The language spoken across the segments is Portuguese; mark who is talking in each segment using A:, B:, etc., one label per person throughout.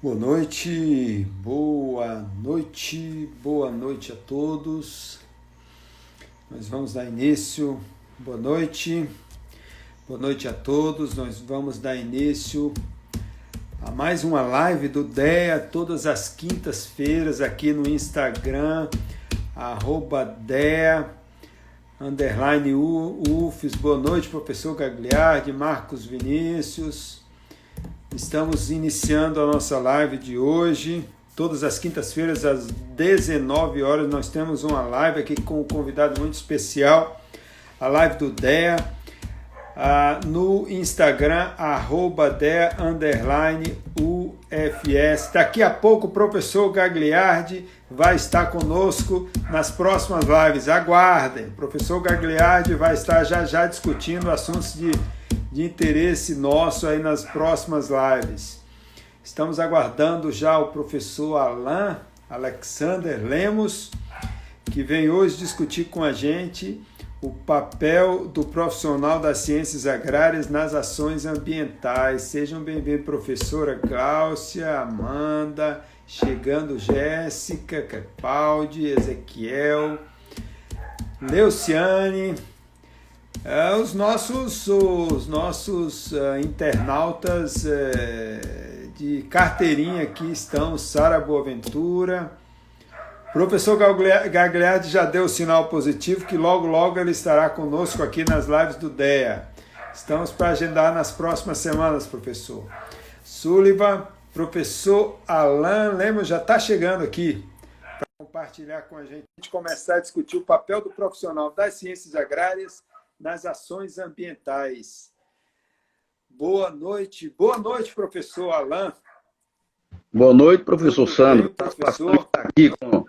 A: Boa noite, boa noite, boa noite a todos. Nós vamos dar início. Boa noite, boa noite a todos. Nós vamos dar início a mais uma live do DEA todas as quintas-feiras aqui no Instagram, arroba DEA, underline UFES. Boa noite, professor Gagliardi, Marcos Vinícius. Estamos iniciando a nossa live de hoje. Todas as quintas-feiras, às 19 horas, nós temos uma live aqui com um convidado muito especial, a live do DEA. Ah, no Instagram, arroba DEA UFS. Daqui a pouco o professor Gagliardi vai estar conosco nas próximas lives. Aguardem, o professor Gagliardi vai estar já já discutindo assuntos de de interesse nosso aí nas próximas lives. Estamos aguardando já o professor Alain Alexander Lemos, que vem hoje discutir com a gente o papel do profissional das ciências agrárias nas ações ambientais. Sejam bem-vindos, professora Cláudia, Amanda, chegando Jéssica, Capaldi, Ezequiel, Leuciane, é, os nossos, os nossos uh, internautas uh, de carteirinha aqui estão Sara Boaventura. Professor Gagliardi já deu o sinal positivo que logo, logo ele estará conosco aqui nas lives do DEA. Estamos para agendar nas próximas semanas, professor. Sullivan, professor Alain Lemos já está chegando aqui para compartilhar com a gente, a gente começar a discutir o papel do profissional das ciências agrárias nas ações ambientais. Boa noite, boa noite, professor Alain.
B: Boa noite, professor Tudo Sandro. Bem, professor. Estar aqui com,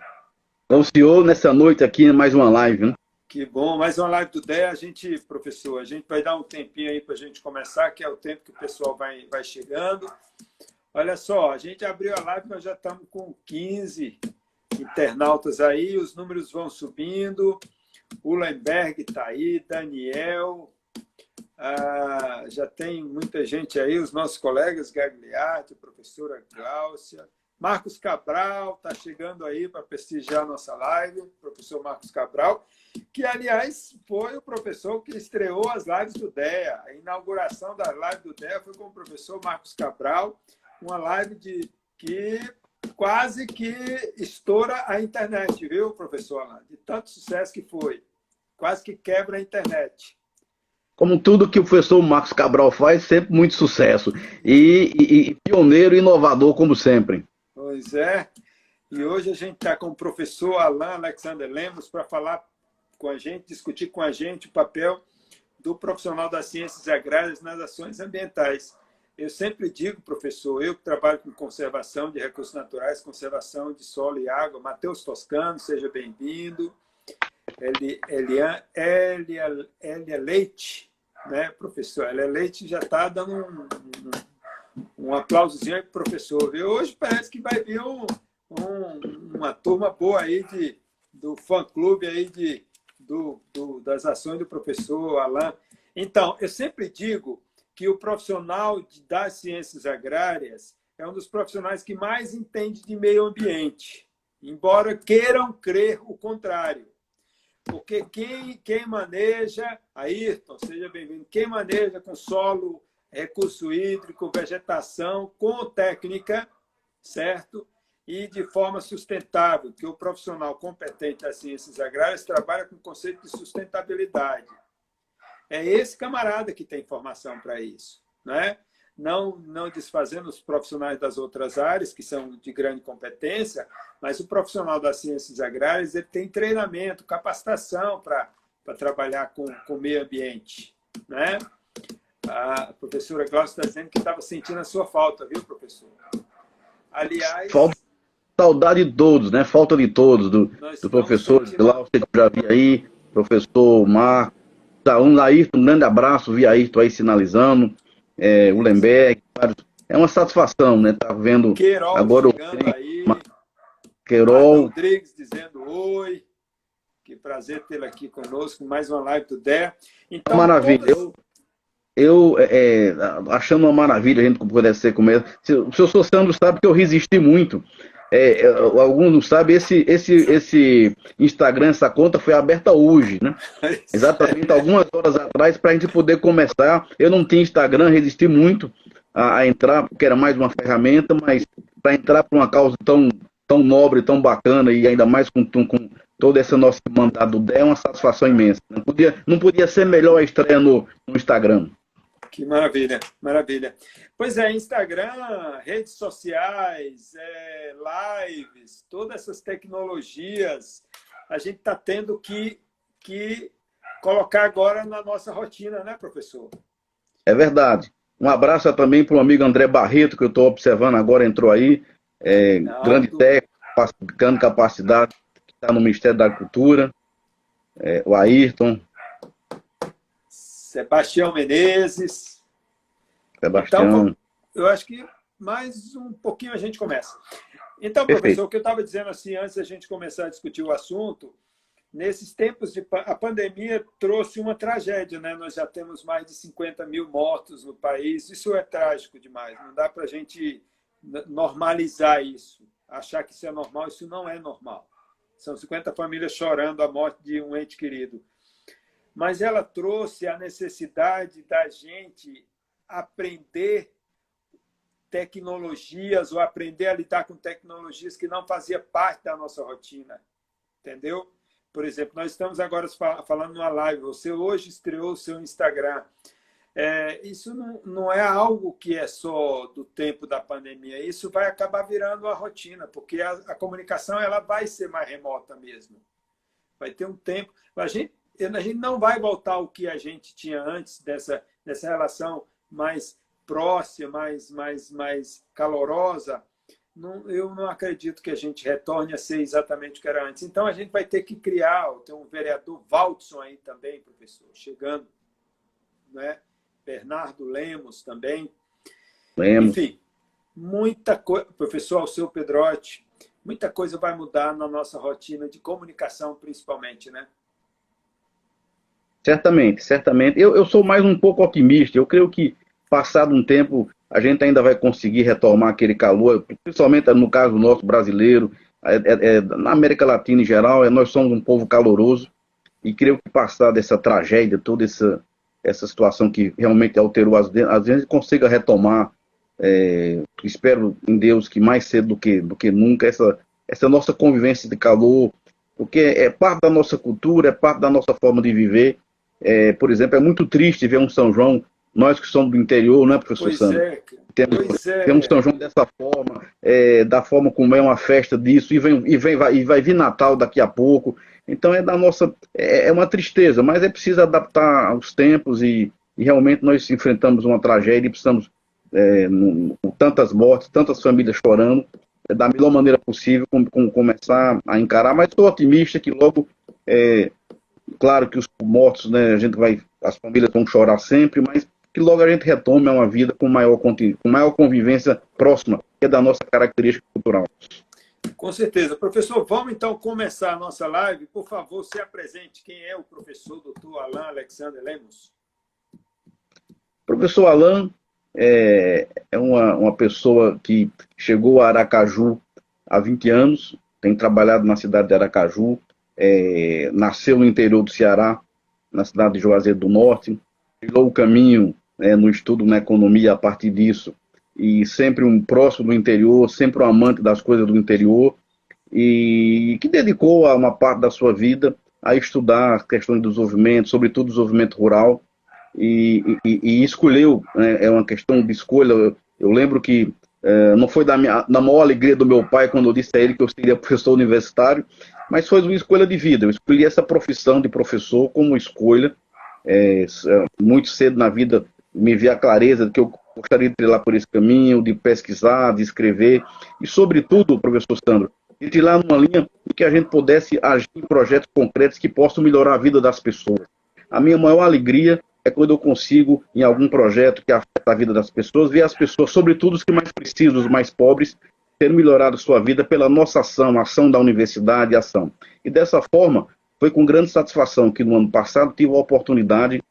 B: com o senhor nessa noite aqui, mais uma live. Né?
A: Que bom, mais uma live do DEA. A gente, professor, a gente vai dar um tempinho aí para a gente começar, que é o tempo que o pessoal vai, vai chegando. Olha só, a gente abriu a live, nós já estamos com 15 internautas aí, os números vão subindo. Ullenberg está aí, Daniel, ah, já tem muita gente aí, os nossos colegas Gagliardi, professora Gláucia, Marcos Cabral está chegando aí para prestigiar a nossa live, professor Marcos Cabral, que, aliás, foi o professor que estreou as lives do DEA. A inauguração da live do DEA foi com o professor Marcos Cabral, uma live de que quase que estoura a internet, viu, professor Alain? De tanto sucesso que foi. Quase que quebra a internet.
B: Como tudo que o professor Marcos Cabral faz, sempre muito sucesso. E, e, e pioneiro e inovador, como sempre.
A: Pois é. E hoje a gente está com o professor Alain Alexander Lemos para falar com a gente, discutir com a gente o papel do profissional das ciências agrárias nas ações ambientais. Eu sempre digo, professor, eu que trabalho com conservação de recursos naturais, conservação de solo e água, Matheus Toscano, seja bem-vindo. Elia, Elia, Elia Leite, né, professor? Elia Leite já está dando um, um, um aplausozinho aí para o professor. Viu? Hoje parece que vai vir um, um, uma turma boa aí de, do fã-clube aí de, do, do, das ações do professor Alain. Então, eu sempre digo que o profissional das ciências agrárias é um dos profissionais que mais entende de meio ambiente, embora queiram crer o contrário. Porque quem, quem maneja, Ayrton, seja bem-vindo, quem maneja com solo, recurso hídrico, vegetação, com técnica, certo? E de forma sustentável, que o profissional competente das ciências agrárias trabalha com o conceito de sustentabilidade. É esse camarada que tem formação para isso, né? Não, não desfazendo os profissionais das outras áreas, que são de grande competência, mas o profissional das ciências agrárias ele tem treinamento, capacitação para trabalhar com o meio ambiente. Né? A professora Cláudia está dizendo que estava sentindo a sua falta, viu, professor?
B: Aliás. Falta saudade de todos, né? Falta de todos, do, do professor. Glaucio, que já vi aí, professor Marco, um Ayrton, um grande abraço, via Ayrton aí sinalizando, é, o Lembeck, é uma satisfação, né? Tá vendo
A: Queiroz
B: agora o
A: aí,
B: Queirol.
A: Rodrigues dizendo oi. Que prazer tê-lo aqui conosco, mais uma live do DER.
B: Então, Maravilha. Todas... eu, é, é, achando uma maravilha a gente poder ser como é. O senhor Sandro sabe que eu resisti muito. É, é, alguns não sabem, esse, esse, esse Instagram, essa conta foi aberta hoje, né? Exatamente algumas horas atrás, para a gente poder começar. Eu não tinha Instagram, resisti muito a, a entrar, porque era mais uma ferramenta, mas para entrar para uma causa tão, tão nobre, tão bacana, e ainda mais com, com toda essa nossa mandado é uma satisfação imensa. Não podia, não podia ser melhor a estreia no, no Instagram.
A: Que maravilha, maravilha. Pois é, Instagram, redes sociais, é, lives, todas essas tecnologias, a gente está tendo que, que colocar agora na nossa rotina, né, professor?
B: É verdade. Um abraço também para o amigo André Barreto, que eu estou observando agora, entrou aí. É, grande técnico, grande capacidade, que está no Ministério da Cultura. É, o Ayrton,
A: Sebastião Menezes.
B: Sebastião.
A: Então, eu acho que mais um pouquinho a gente começa. Então, professor, Perfeito. o que eu estava dizendo assim, antes da gente começar a discutir o assunto, nesses tempos de a pandemia trouxe uma tragédia, né? Nós já temos mais de 50 mil mortos no país. Isso é trágico demais. Não dá para a gente normalizar isso, achar que isso é normal. Isso não é normal. São 50 famílias chorando a morte de um ente querido mas ela trouxe a necessidade da gente aprender tecnologias ou aprender a lidar com tecnologias que não fazia parte da nossa rotina, entendeu? Por exemplo, nós estamos agora falando numa live, você hoje estreou o seu Instagram. É, isso não, não é algo que é só do tempo da pandemia, isso vai acabar virando a rotina, porque a, a comunicação ela vai ser mais remota mesmo. Vai ter um tempo. A gente a gente não vai voltar ao que a gente tinha antes dessa, dessa relação mais próxima, mais, mais, mais calorosa. Não, eu não acredito que a gente retorne a ser exatamente o que era antes. Então, a gente vai ter que criar. Tem um vereador Valdson aí também, professor, chegando. Né? Bernardo Lemos também.
B: Lemos.
A: Enfim, muita coisa. Professor Alceu Pedrotti, muita coisa vai mudar na nossa rotina de comunicação, principalmente, né?
B: Certamente, certamente. Eu, eu sou mais um pouco otimista. Eu creio que, passado um tempo, a gente ainda vai conseguir retomar aquele calor, principalmente no caso nosso brasileiro, é, é, é, na América Latina em geral, é, nós somos um povo caloroso e creio que passar dessa tragédia, toda essa, essa situação que realmente alterou as, as vezes, consiga retomar. É, espero em Deus que mais cedo do que, do que nunca essa, essa nossa convivência de calor, porque é parte da nossa cultura, é parte da nossa forma de viver é, por exemplo, é muito triste ver um São João, nós que somos do interior, não é, professor pois Sandro? É. Temos, é. temos São João dessa forma, é, da forma como é uma festa disso, e, vem, e, vem, vai, e vai vir Natal daqui a pouco. Então é da nossa. É, é uma tristeza, mas é preciso adaptar aos tempos e, e realmente nós enfrentamos uma tragédia e precisamos, é, no, com tantas mortes, tantas famílias chorando, é, da melhor maneira possível, com, com, começar a encarar. Mas estou otimista que logo é, Claro que os mortos, né, a gente vai, as famílias vão chorar sempre, mas que logo a gente retome uma vida com maior, com maior convivência próxima, que é da nossa característica cultural.
A: Com certeza. Professor, vamos então começar a nossa live. Por favor, se apresente. Quem é o professor doutor Alain Alexander Lemos?
B: Professor Alain é, é uma, uma pessoa que chegou a Aracaju há 20 anos, tem trabalhado na cidade de Aracaju, é, nasceu no interior do Ceará, na cidade de Juazeiro do Norte, trilhou o caminho é, no estudo na economia a partir disso, e sempre um próximo do interior, sempre um amante das coisas do interior, e que dedicou uma parte da sua vida a estudar questões do desenvolvimento, sobretudo desenvolvimento rural, e, e, e escolheu, né, é uma questão de escolha, eu, eu lembro que é, não foi da, minha, da maior alegria do meu pai quando eu disse a ele que eu seria professor universitário, mas foi uma escolha de vida. Eu escolhi essa profissão de professor como escolha. É, é, muito cedo na vida me vi a clareza de que eu gostaria de trilhar por esse caminho, de pesquisar, de escrever e, sobretudo, professor Sandro, de trilhar numa linha em que a gente pudesse agir em projetos concretos que possam melhorar a vida das pessoas. A minha maior alegria é quando eu consigo, em algum projeto que afeta a vida das pessoas, ver as pessoas, sobretudo os que mais precisam, os mais pobres, ter melhorado sua vida pela nossa ação, ação da universidade, ação. E dessa forma, foi com grande satisfação que no ano passado tive a oportunidade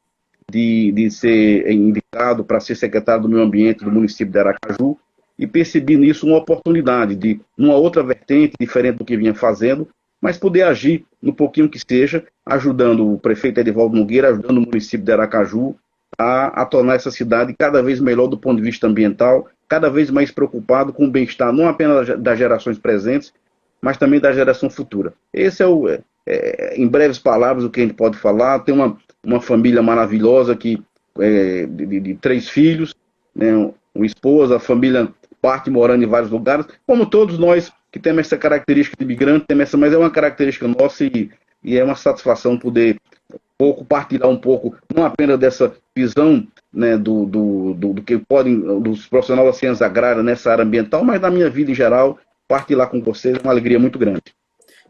B: de, de ser indicado para ser secretário do Meio Ambiente do município de Aracaju e percebi nisso uma oportunidade de, numa outra vertente, diferente do que vinha fazendo, mas poder agir no pouquinho que seja, ajudando o prefeito Edivaldo Nogueira, ajudando o município de Aracaju a, a tornar essa cidade cada vez melhor do ponto de vista ambiental, cada vez mais preocupado com o bem-estar não apenas das gerações presentes, mas também da geração futura. Esse é o, é, é, em breves palavras, o que a gente pode falar. Tem uma, uma família maravilhosa que, é, de, de, três filhos, né, uma esposa, a família parte morando em vários lugares, como todos nós que temos essa característica de imigrante, temos essa, mas é uma característica nossa e, e é uma satisfação poder um pouco partilhar um pouco, não apenas dessa visão né, do, do, do, do, que podem, dos profissionais da ciência agrária nessa área ambiental, mas da minha vida em geral, partilhar com vocês é uma alegria muito grande.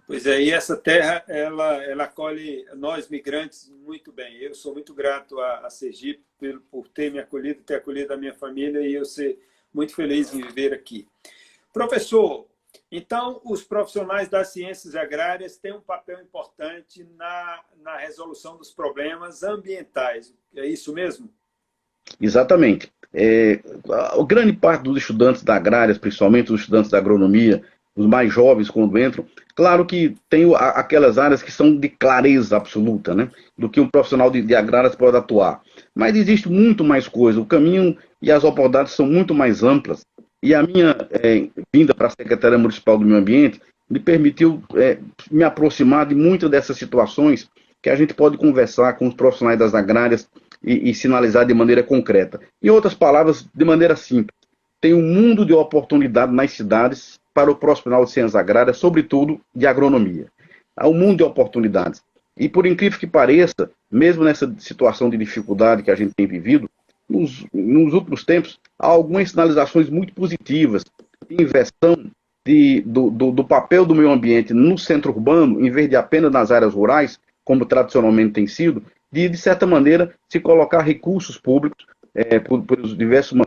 A: Pois é, e essa terra, ela, ela acolhe nós migrantes muito bem. Eu sou muito grato a, a Sergipe por, por ter me acolhido, ter acolhido a minha família e eu ser muito feliz em viver aqui. Professor, então os profissionais das ciências agrárias têm um papel importante na, na resolução dos problemas ambientais. É isso mesmo?
B: Exatamente. É, a grande parte dos estudantes da agrária, principalmente os estudantes da agronomia, os mais jovens quando entram, claro que tem aquelas áreas que são de clareza absoluta, né? Do que um profissional de, de agrárias pode atuar. Mas existe muito mais coisa. O caminho e as oportunidades são muito mais amplas. E a minha é, vinda para a Secretaria Municipal do Meio Ambiente me permitiu é, me aproximar de muitas dessas situações que a gente pode conversar com os profissionais das agrárias e, e sinalizar de maneira concreta. Em outras palavras, de maneira simples, tem um mundo de oportunidade nas cidades para o profissional de ciências agrárias, sobretudo de agronomia. Há um mundo de oportunidades. E por incrível que pareça, mesmo nessa situação de dificuldade que a gente tem vivido, nos, nos últimos tempos, há algumas sinalizações muito positivas de inversão de, do, do, do, papel do meio ambiente no centro urbano, em vez de apenas nas áreas rurais, como tradicionalmente tem sido, de, de certa maneira, se colocar recursos públicos é, por, por diversos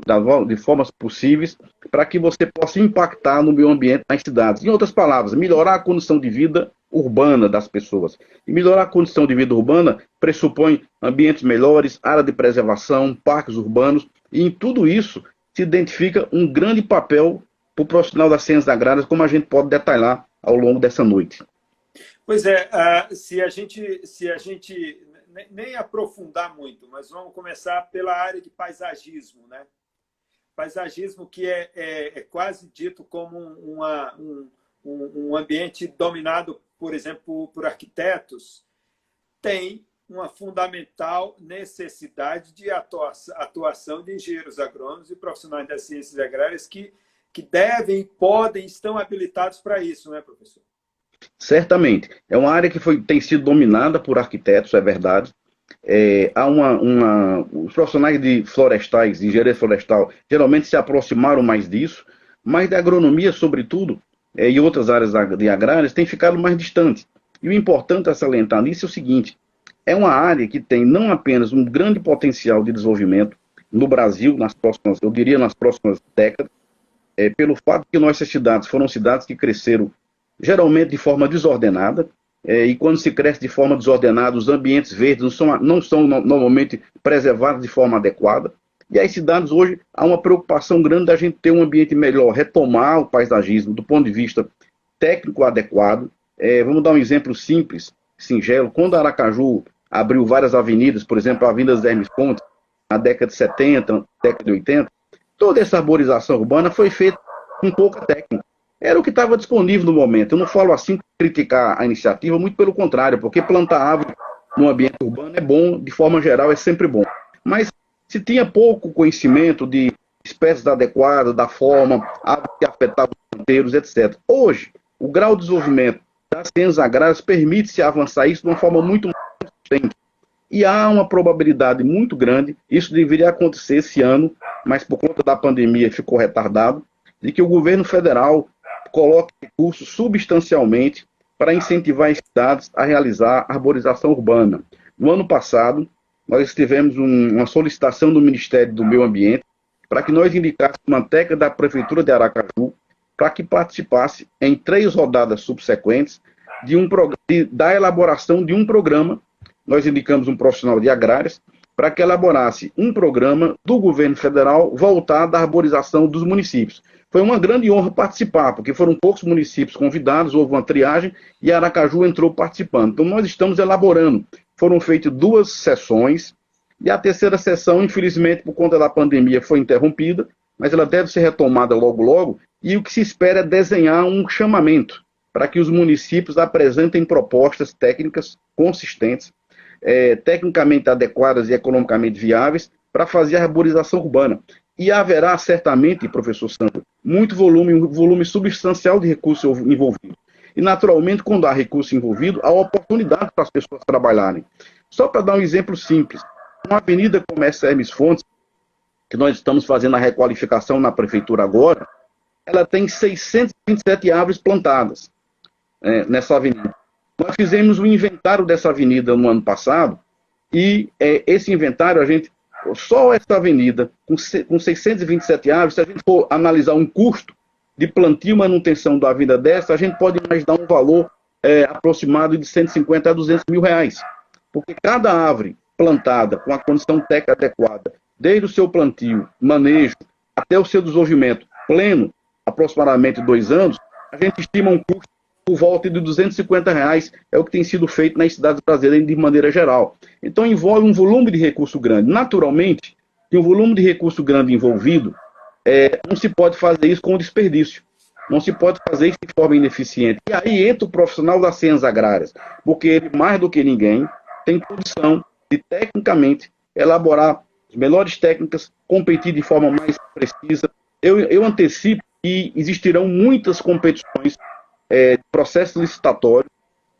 B: de formas possíveis para que você possa impactar no meio ambiente nas cidades. Em outras palavras, melhorar a condição de vida urbana das pessoas. E melhorar a condição de vida urbana pressupõe ambientes melhores, área de preservação, parques urbanos, e em tudo isso se identifica um grande papel para o profissional das ciências agrárias, como a gente pode detalhar ao longo dessa noite.
A: Pois é, uh, se a gente, se a gente nem aprofundar muito, mas vamos começar pela área de paisagismo, né? Paisagismo que é, é, é quase dito como uma, um, um ambiente dominado, por exemplo, por arquitetos, tem uma fundamental necessidade de atuação de engenheiros agrônomos e profissionais das ciências agrárias que, que devem, podem, estão habilitados para isso, não é, professor?
B: Certamente. É uma área que foi, tem sido dominada por arquitetos, é verdade. É, há uma, uma, os profissionais de florestais, de engenharia florestal, geralmente se aproximaram mais disso, mas da agronomia, sobretudo, é, e outras áreas de agrárias, têm ficado mais distantes. E o importante a salientar nisso é o seguinte: é uma área que tem não apenas um grande potencial de desenvolvimento no Brasil, nas próximas, eu diria nas próximas décadas, é, pelo fato que nossas cidades foram cidades que cresceram geralmente de forma desordenada, é, e quando se cresce de forma desordenada, os ambientes verdes não são, não são no, normalmente preservados de forma adequada. E as cidades hoje há uma preocupação grande da gente ter um ambiente melhor, retomar o paisagismo do ponto de vista técnico adequado. É, vamos dar um exemplo simples, singelo. Quando Aracaju abriu várias avenidas, por exemplo, a Avenida dos Hermes Pontes, na década de 70, década de 80, toda essa arborização urbana foi feita com pouca técnica. Era o que estava disponível no momento. Eu não falo assim criticar a iniciativa, muito pelo contrário, porque plantar árvore no ambiente urbano é bom, de forma geral, é sempre bom. Mas se tinha pouco conhecimento de espécies adequadas, da forma, árvores que afetavam os canteiros, etc. Hoje, o grau de desenvolvimento das ciências agrárias permite-se avançar isso de uma forma muito mais consistente. E há uma probabilidade muito grande, isso deveria acontecer esse ano, mas por conta da pandemia ficou retardado, de que o governo federal coloque recursos substancialmente para incentivar as cidades a realizar arborização urbana. No ano passado, nós tivemos um, uma solicitação do Ministério do Meio Ambiente para que nós indicássemos uma técnica da Prefeitura de Aracaju para que participasse em três rodadas subsequentes de um, de, da elaboração de um programa. Nós indicamos um profissional de agrárias para que elaborasse um programa do governo federal voltado à arborização dos municípios. Foi uma grande honra participar, porque foram poucos municípios convidados, houve uma triagem e Aracaju entrou participando. Então, nós estamos elaborando. Foram feitas duas sessões, e a terceira sessão, infelizmente, por conta da pandemia, foi interrompida, mas ela deve ser retomada logo, logo, e o que se espera é desenhar um chamamento para que os municípios apresentem propostas técnicas consistentes é, tecnicamente adequadas e economicamente viáveis para fazer a arborização urbana. E haverá certamente, professor Santos, muito volume, um volume substancial de recursos envolvidos. E, naturalmente, quando há recurso envolvido, há oportunidade para as pessoas trabalharem. Só para dar um exemplo simples, uma avenida como essa Hermes Fontes, que nós estamos fazendo a requalificação na prefeitura agora, ela tem 627 árvores plantadas é, nessa avenida. Nós fizemos o um inventário dessa avenida no ano passado e é, esse inventário a gente só essa avenida com, com 627 árvores, se a gente for analisar um custo de plantio e manutenção da avenida dessa, a gente pode imaginar um valor é, aproximado de 150 a 200 mil reais. Porque cada árvore plantada com a condição técnica adequada, desde o seu plantio, manejo, até o seu desenvolvimento pleno, aproximadamente dois anos, a gente estima um custo por volta de 250 reais, é o que tem sido feito nas cidades brasileiras de maneira geral. Então envolve um volume de recurso grande. Naturalmente, que um volume de recurso grande envolvido, é, não se pode fazer isso com desperdício. Não se pode fazer isso de forma ineficiente. E aí entra o profissional das ciências agrárias, porque ele, mais do que ninguém, tem condição de, tecnicamente, elaborar as melhores técnicas, competir de forma mais precisa. Eu, eu antecipo que existirão muitas competições é, processo licitatório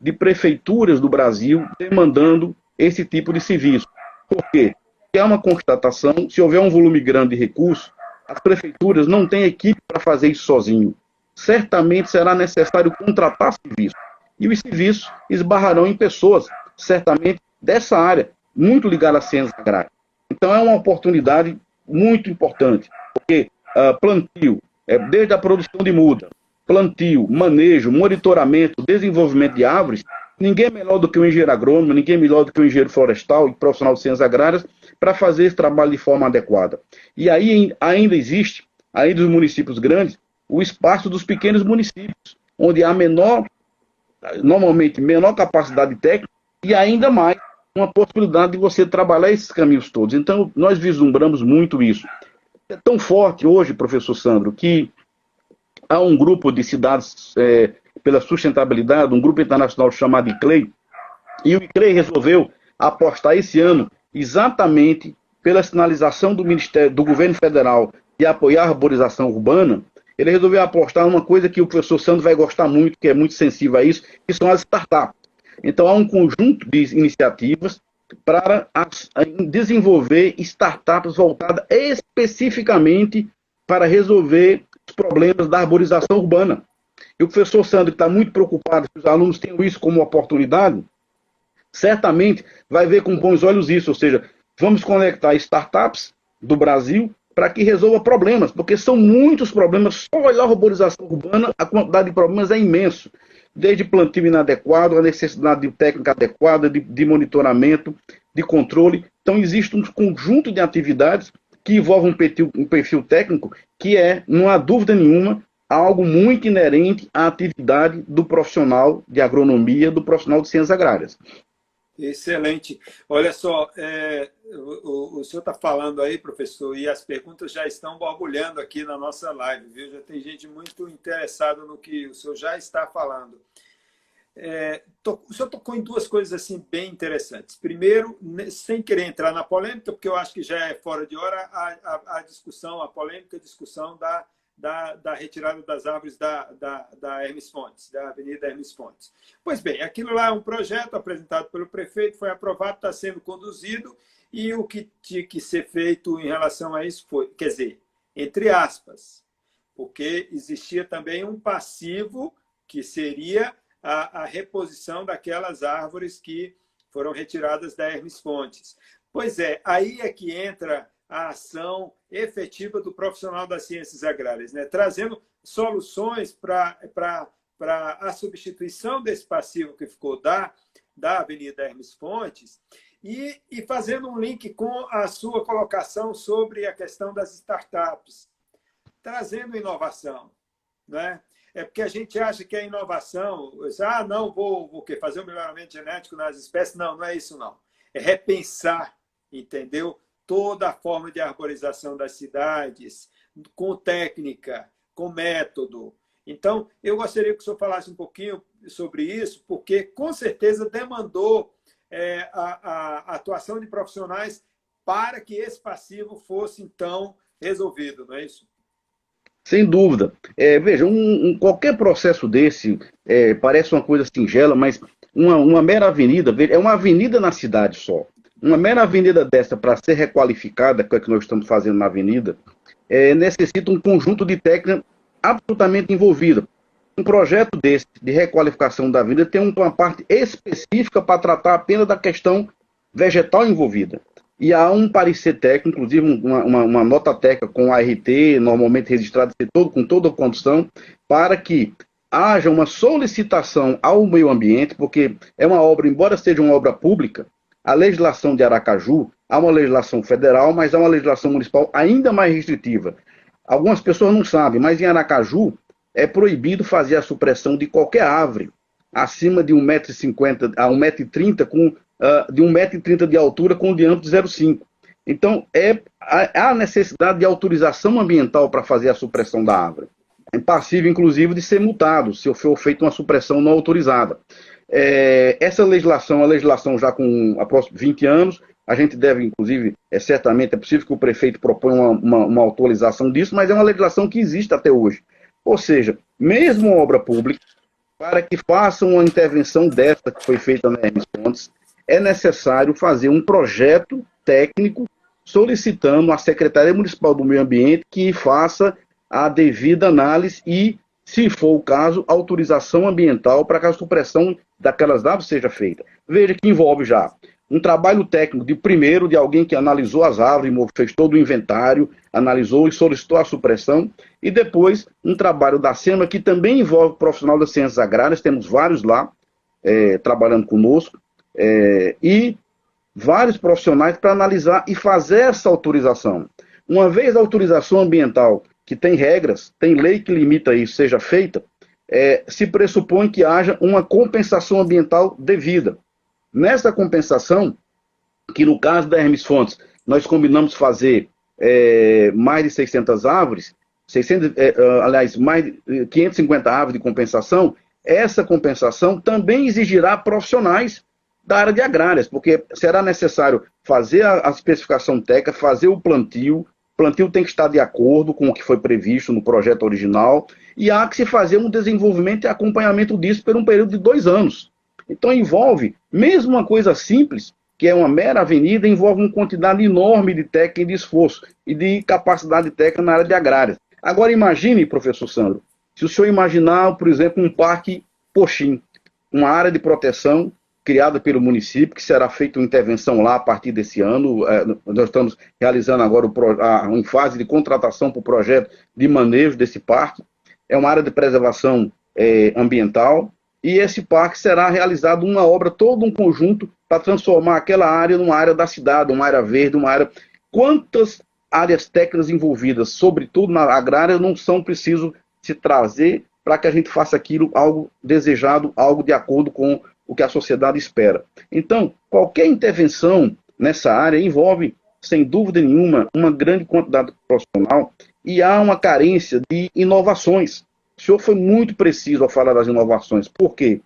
B: de prefeituras do Brasil demandando esse tipo de serviço. Por quê? Porque é uma constatação, se houver um volume grande de recursos, as prefeituras não têm equipe para fazer isso sozinho. Certamente será necessário contratar serviços. E os serviços esbarrarão em pessoas, certamente, dessa área, muito ligada à ciência agrária. Então é uma oportunidade muito importante, porque uh, plantio, é, desde a produção de muda, plantio, manejo, monitoramento, desenvolvimento de árvores, ninguém é melhor do que o engenheiro agrônomo, ninguém é melhor do que o engenheiro florestal e profissional de ciências agrárias para fazer esse trabalho de forma adequada. E aí ainda existe, aí dos municípios grandes, o espaço dos pequenos municípios, onde há menor, normalmente menor capacidade técnica e ainda mais uma possibilidade de você trabalhar esses caminhos todos. Então, nós vislumbramos muito isso. É tão forte hoje, professor Sandro, que há um grupo de cidades é, pela sustentabilidade, um grupo internacional chamado ICLEI, e o ICLEI resolveu apostar esse ano exatamente pela sinalização do Ministério, do governo federal de apoiar a arborização urbana, ele resolveu apostar numa coisa que o professor Sandro vai gostar muito, que é muito sensível a isso, que são as startups. Então há um conjunto de iniciativas para desenvolver startups voltadas especificamente para resolver problemas da arborização urbana. E o professor Sandro está muito preocupado que os alunos tenham isso como oportunidade, certamente vai ver com bons olhos isso, ou seja, vamos conectar startups do Brasil para que resolva problemas, porque são muitos problemas. Só olhar a arborização urbana, a quantidade de problemas é imenso. Desde plantio inadequado, a necessidade de técnica adequada, de, de monitoramento, de controle. Então, existe um conjunto de atividades que envolve um perfil, um perfil técnico que é, não há dúvida nenhuma, algo muito inerente à atividade do profissional de agronomia, do profissional de ciências agrárias.
A: Excelente. Olha só, é, o, o, senhor está falando aí, professor, e as perguntas já estão borbulhando aqui na nossa live, viu? Já tem gente muito interessada no que o senhor já está falando. É, to, o senhor tocou em duas coisas assim bem interessantes. Primeiro, sem querer entrar na polêmica, porque eu acho que já é fora de hora a, a, a discussão, a polêmica discussão da, da, da, retirada das árvores da, da, da Hermes Fontes, da Avenida Hermes Fontes. Pois bem, aquilo lá é um projeto apresentado pelo prefeito, foi aprovado, está sendo conduzido, e o que tinha que ser feito em relação a isso foi, quer dizer, entre aspas, porque existia também um passivo que seria a, a reposição daquelas árvores que foram retiradas da Hermes Fontes. Pois é, aí é que entra a ação efetiva do profissional das ciências agrárias, né? trazendo soluções para a substituição desse passivo que ficou da, da Avenida Hermes Fontes E, e fazendo um link com a sua colocação sobre a questão das startups, trazendo inovação. Né? É porque a gente acha que a inovação, ah, não, vou, vou fazer o um melhoramento genético nas espécies. Não, não é isso, não. É repensar, entendeu? Toda a forma de arborização das cidades, com técnica, com método. Então, eu gostaria que o senhor falasse um pouquinho sobre isso, porque com certeza demandou é, a, a atuação de profissionais para que esse passivo fosse, então, resolvido, não é isso?
B: Sem dúvida. É, veja, um, um, qualquer processo desse é, parece uma coisa singela, mas uma, uma mera avenida, veja, é uma avenida na cidade só. Uma mera avenida dessa, para ser requalificada, que é o que nós estamos fazendo na avenida, é, necessita um conjunto de técnicas absolutamente envolvida. Um projeto desse, de requalificação da avenida, tem uma parte específica para tratar apenas da questão vegetal envolvida. E há um parecer técnico, inclusive uma, uma, uma nota técnica com ART, normalmente registrada com toda a condição, para que haja uma solicitação ao meio ambiente, porque é uma obra, embora seja uma obra pública, a legislação de Aracaju, há uma legislação federal, mas há uma legislação municipal ainda mais restritiva. Algumas pessoas não sabem, mas em Aracaju é proibido fazer a supressão de qualquer árvore acima de 1,50m a 1,30m, com, uh, de 1,30m de altura com diâmetro de 0,5. Então, é, há necessidade de autorização ambiental para fazer a supressão da árvore. É passível, inclusive, de ser multado se for feita uma supressão não autorizada. É, essa legislação é uma legislação já com aproximadamente 20 anos. A gente deve, inclusive, é, certamente é possível que o prefeito proponha uma, uma, uma autorização disso, mas é uma legislação que existe até hoje. Ou seja, mesmo obra pública, para que faça uma intervenção dessa que foi feita na Hermes Fontes, é necessário fazer um projeto técnico solicitando à Secretaria Municipal do Meio Ambiente que faça a devida análise e, se for o caso, autorização ambiental para que a supressão daquelas árvores seja feita. Veja que envolve já um trabalho técnico de primeiro de alguém que analisou as árvores, fez todo o inventário, analisou e solicitou a supressão, e depois um trabalho da SEMA que também envolve profissional das ciências agrárias, temos vários lá é, trabalhando conosco, é, e vários profissionais para analisar e fazer essa autorização. Uma vez a autorização ambiental, que tem regras, tem lei que limita isso, seja feita, é, se pressupõe que haja uma compensação ambiental devida. Nessa compensação, que no caso da Hermes Fontes, nós combinamos fazer é, mais de 600 árvores, 600, é, é, aliás, mais de 550 árvores de compensação, essa compensação também exigirá profissionais da área de agrárias, porque será necessário fazer a, especificação técnica, fazer o plantio, plantio tem que estar de acordo com o que foi previsto no projeto original, e há que se fazer um desenvolvimento e acompanhamento disso por um período de dois anos. Então envolve, mesmo uma coisa simples, que é uma mera avenida, envolve uma quantidade enorme de técnica e de esforço e de capacidade técnica na área de agrária. Agora imagine, professor Sandro, se o senhor imaginar, por exemplo, um parque Poxim, uma área de proteção criada pelo município, que será feita uma intervenção lá a partir desse ano. É, nós estamos realizando agora o, a, em fase de contratação para o projeto de manejo desse parque. É uma área de preservação é, ambiental, e esse parque será realizado uma obra, todo um conjunto, para transformar aquela área numa área da cidade, uma área verde, uma área. Quantas áreas técnicas envolvidas, sobretudo na agrária, não são preciso se trazer para que a gente faça aquilo algo desejado, algo de acordo com o que a sociedade espera. Então, qualquer intervenção nessa área envolve, sem dúvida nenhuma, uma grande quantidade profissional e há uma carência de inovações. O senhor foi muito preciso ao falar das inovações. Por quê?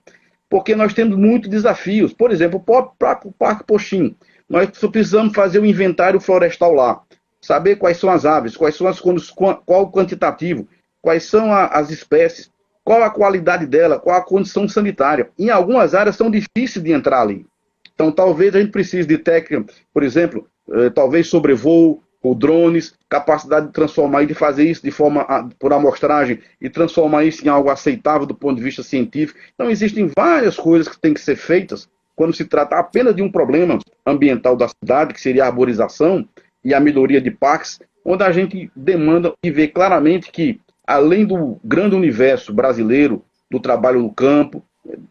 B: Porque nós temos muitos desafios. Por exemplo, o Parque Poxim. Nós precisamos fazer o inventário florestal lá. Saber quais são as aves, quais são as qual o quantitativo, quais são a, as espécies, qual a qualidade dela, qual a condição sanitária. Em algumas áreas são difíceis de entrar ali. Então, talvez a gente precise de técnica, por exemplo, eh, talvez sobrevoo, com drones, capacidade de transformar e de fazer isso de forma por amostragem e transformar isso em algo aceitável do ponto de vista científico. Então existem várias coisas que têm que ser feitas quando se trata apenas de um problema ambiental da cidade, que seria a arborização e a melhoria de parques, onde a gente demanda e vê claramente que, além do grande universo brasileiro do trabalho no campo,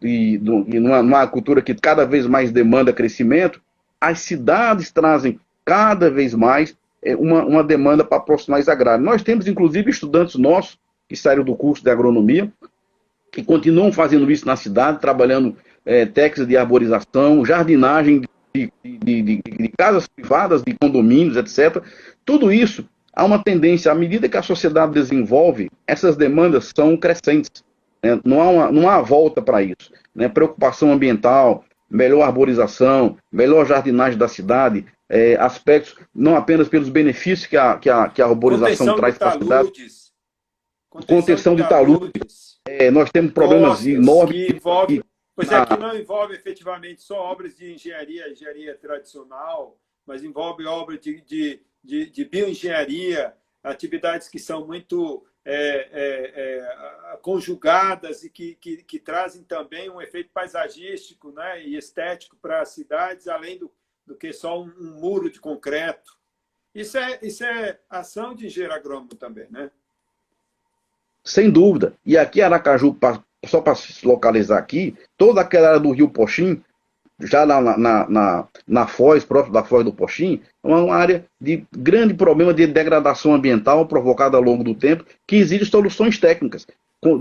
B: e, do, e numa, numa cultura que cada vez mais demanda crescimento, as cidades trazem cada vez mais é, uma, uma demanda para profissionais agrários. Nós temos, inclusive, estudantes nossos que saíram do curso de agronomia, que continuam fazendo isso na cidade, trabalhando é, técnicas de arborização, jardinagem de, de, de, de, casas privadas, de condomínios, etc. Tudo isso há uma tendência, à medida que a sociedade desenvolve, essas demandas são crescentes. Né? Não, há uma, não há volta para isso. Né? Preocupação ambiental, melhor arborização, melhor jardinagem da cidade, é, aspectos não apenas pelos benefícios que a, que a, que a arborização traz para a cidade. Contenção, contenção de taludes. É, nós temos problemas enormes.
A: Que envolve, pois é, que não envolve efetivamente só obras de engenharia, engenharia tradicional, mas envolve obras de, de, de, de bioengenharia, atividades que são muito é, é, é, conjugadas e que, que, que, trazem também um efeito paisagístico né, e estético para as cidades, além do, do que só um, um, muro de concreto. Isso é, isso é ação de engenheiro agrônomo também, né?
B: Sem dúvida. E aqui Aracaju, só para se localizar aqui, toda aquela área do Rio Poxim, já na, na, na, na Foz, próximo da Foz do Poxim, é uma área de grande problema de degradação ambiental provocada ao longo do tempo, que exige soluções técnicas,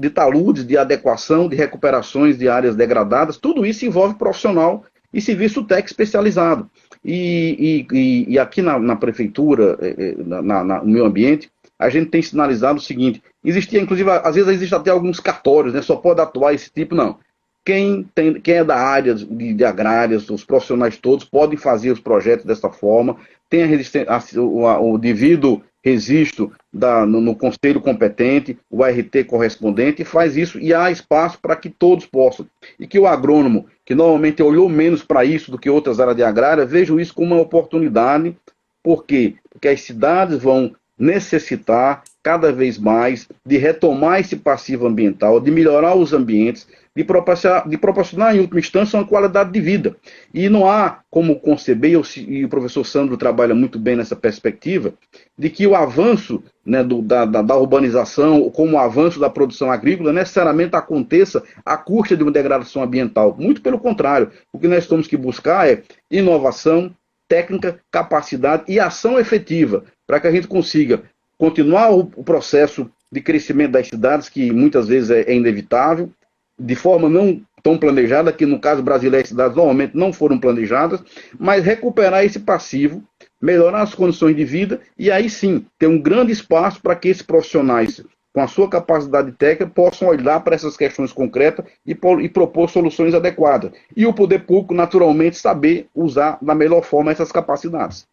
B: de taludes, de adequação, de recuperações de áreas degradadas, tudo isso envolve profissional e serviço técnico especializado. E, e, e aqui na, na prefeitura, eh, eh, na, na, no meio ambiente, a gente tem sinalizado o seguinte: existia, inclusive, às vezes existe até alguns cartórios, né? Só pode atuar esse tipo, não. Quem, tem, quem é da área de, de agrárias, os profissionais todos, podem fazer os projetos dessa forma, tem a, a, o, o, devido registro da, no, no, conselho competente, o RT correspondente, e faz isso, e há espaço para que todos possam. E que o agrônomo, que normalmente olhou menos para isso do que outras áreas de agrária, veja isso como uma oportunidade. Por quê? Porque as cidades vão necessitar cada vez mais de retomar esse passivo ambiental, de melhorar os ambientes, de proporcionar, de proporcionar, em última instância, uma qualidade de vida. E não há como conceber, e o professor Sandro trabalha muito bem nessa perspectiva, de que o avanço né, do, da, da, da, urbanização, como o avanço da produção agrícola, necessariamente aconteça à custa de uma degradação ambiental. Muito pelo contrário, o que nós temos que buscar é inovação, técnica, capacidade e ação efetiva, para que a gente consiga continuar o, processo de crescimento das cidades, que muitas vezes é, é inevitável, de forma não tão planejada, que no caso brasileiro as cidades normalmente não foram planejadas, mas recuperar esse passivo, melhorar as condições de vida e aí sim ter um grande espaço para que esses profissionais, com a sua capacidade técnica, possam olhar para essas questões concretas e, e propor soluções adequadas. E o poder público, naturalmente, saber usar da melhor forma essas capacidades.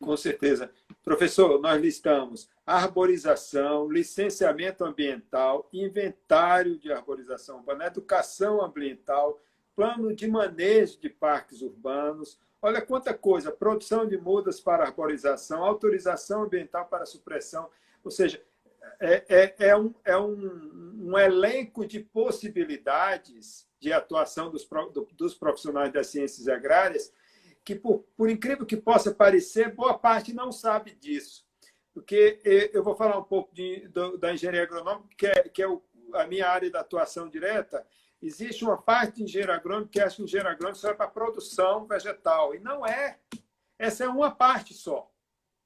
A: Com certeza. Professor, nós listamos arborização, licenciamento ambiental, inventário de arborização urbana, educação ambiental, plano de manejo de parques urbanos. Olha quanta coisa: produção de mudas para arborização, autorização ambiental para supressão. Ou seja, é, é, é, um, é um, um elenco de possibilidades de atuação dos, dos profissionais das ciências agrárias que, por, por incrível que possa parecer, boa parte não sabe disso. Porque eu vou falar um pouco de, da engenharia agronômica, que é, que é o, a minha área de atuação direta. Existe uma parte de engenharia agrônoma que acha que engenharia agrônoma só é para produção vegetal. E não é. Essa é uma parte só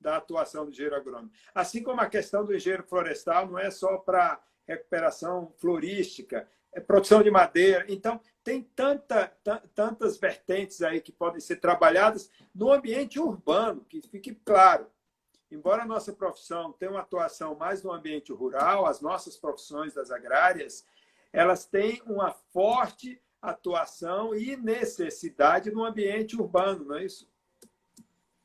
A: da atuação do engenheiro agrônomo. Assim como a questão do engenheiro florestal não é só para recuperação florística, produção de madeira. Então, tem tanta, tantas vertentes aí que podem ser trabalhadas no ambiente urbano, que fique claro. Embora a nossa profissão tenha uma atuação mais no ambiente rural, as nossas profissões das agrárias, elas têm uma forte atuação e necessidade no ambiente urbano, não é isso?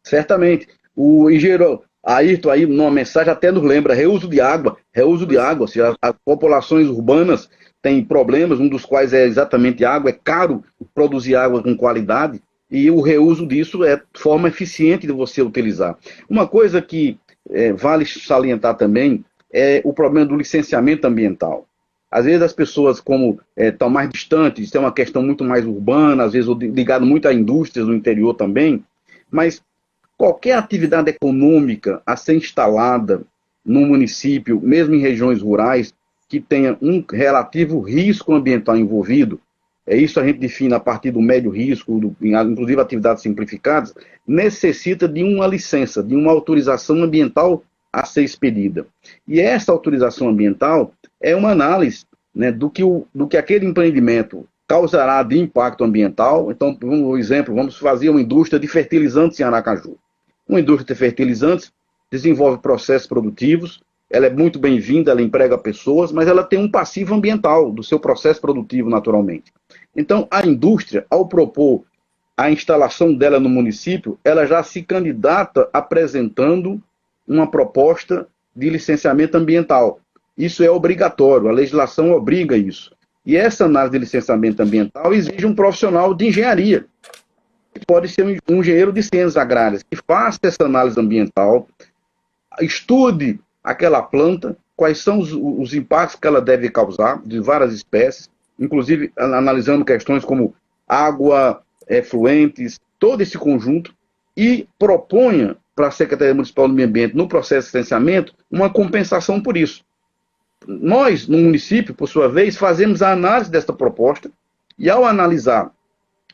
B: Certamente. O engenheiro Ayrton aí, numa mensagem, até nos lembra, reuso de água, reuso de água, se as populações urbanas tem problemas, um dos quais é exatamente água, é caro produzir água com qualidade, e o reuso disso é forma eficiente de você utilizar. Uma coisa que é, vale salientar também é o problema do licenciamento ambiental. Às vezes as pessoas, como estão é, mais distantes, isso é uma questão muito mais urbana, às vezes ligado muito a indústrias no interior também, mas qualquer atividade econômica a ser instalada no município, mesmo em regiões rurais, que tenha um relativo risco ambiental envolvido, é isso a gente define a partir do médio risco, do, inclusive atividades simplificadas, necessita de uma licença, de uma autorização ambiental a ser expedida. E essa autorização ambiental é uma análise né, do, que o, do que aquele empreendimento causará de impacto ambiental. Então, um exemplo, vamos fazer uma indústria de fertilizantes em Aracaju. Uma indústria de fertilizantes desenvolve processos produtivos, ela é muito bem-vinda, ela emprega pessoas, mas ela tem um passivo ambiental do seu processo produtivo, naturalmente. Então, a indústria, ao propor a instalação dela no município, ela já se candidata apresentando uma proposta de licenciamento ambiental. Isso é obrigatório, a legislação obriga isso. E essa análise de licenciamento ambiental exige um profissional de engenharia, pode ser um engenheiro de ciências agrárias, que faça essa análise ambiental, estude aquela planta, quais são os, os impactos que ela deve causar, de várias espécies, inclusive analisando questões como água, efluentes, todo esse conjunto, e proponha para a Secretaria Municipal do Meio Ambiente, no processo de licenciamento, uma compensação por isso. Nós, no município, por sua vez, fazemos a análise desta proposta e, ao analisar,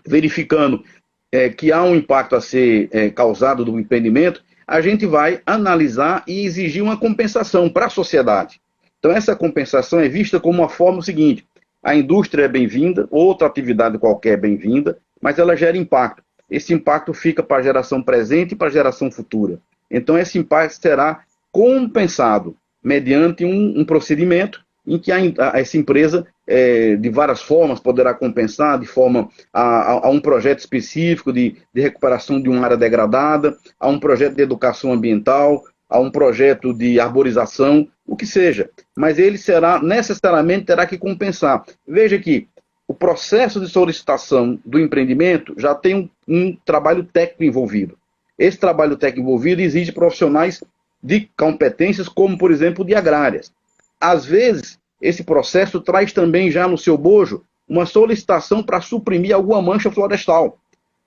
B: verificando é, que há um impacto a ser é, causado do empreendimento, a gente vai analisar e exigir uma compensação para a sociedade. Então, essa compensação é vista como uma forma seguinte: a indústria é bem-vinda, outra atividade qualquer é bem-vinda, mas ela gera impacto. Esse impacto fica para a geração presente e para a geração futura. Então, esse impacto será compensado mediante um, um procedimento em que a, a, essa empresa, é, de várias formas, poderá compensar, de forma a, a um projeto específico de, de, recuperação de uma área degradada, a um projeto de educação ambiental, a um projeto de arborização, o que seja. Mas ele será, necessariamente, terá que compensar. Veja que o processo de solicitação do empreendimento já tem um, um trabalho técnico envolvido. Esse trabalho técnico envolvido exige profissionais de competências, como, por exemplo, de agrárias. Às vezes, esse processo traz também já no seu bojo uma solicitação para suprimir alguma mancha florestal.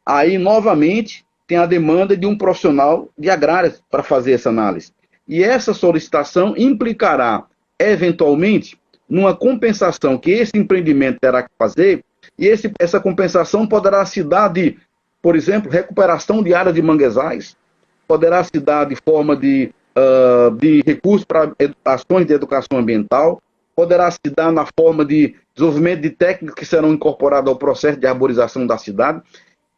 B: Aí, novamente, tem a demanda de um profissional de agrárias para fazer essa análise. E essa solicitação implicará, eventualmente, numa compensação que esse empreendimento terá que fazer, e esse, essa compensação poderá se dar de, por exemplo, recuperação de áreas de manguezais, poderá se dar de forma de uh, de para ações de educação ambiental, poderá se dar na forma de desenvolvimento de técnicas que serão incorporadas ao processo de arborização da cidade,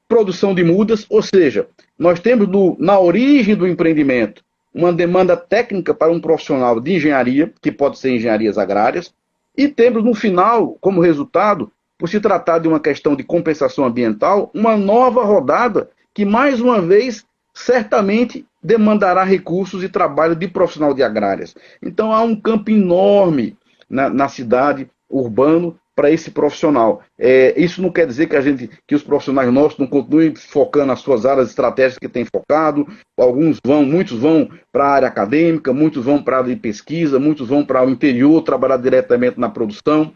B: produção de mudas, ou seja, nós temos no, na origem do empreendimento uma demanda técnica para um profissional de engenharia, que pode ser engenharias agrárias, e temos no final, como resultado, por se tratar de uma questão de compensação ambiental, uma nova rodada que, mais uma vez, certamente demandará recursos e trabalho de profissional de agrárias. Então há um campo enorme na, na cidade, urbano, para esse profissional. É, isso não quer dizer que a gente, que os profissionais nossos não continuem focando nas suas áreas estratégicas que têm focado. Alguns vão, muitos vão para a área acadêmica, muitos vão para a área de pesquisa, muitos vão para o interior trabalhar diretamente na produção,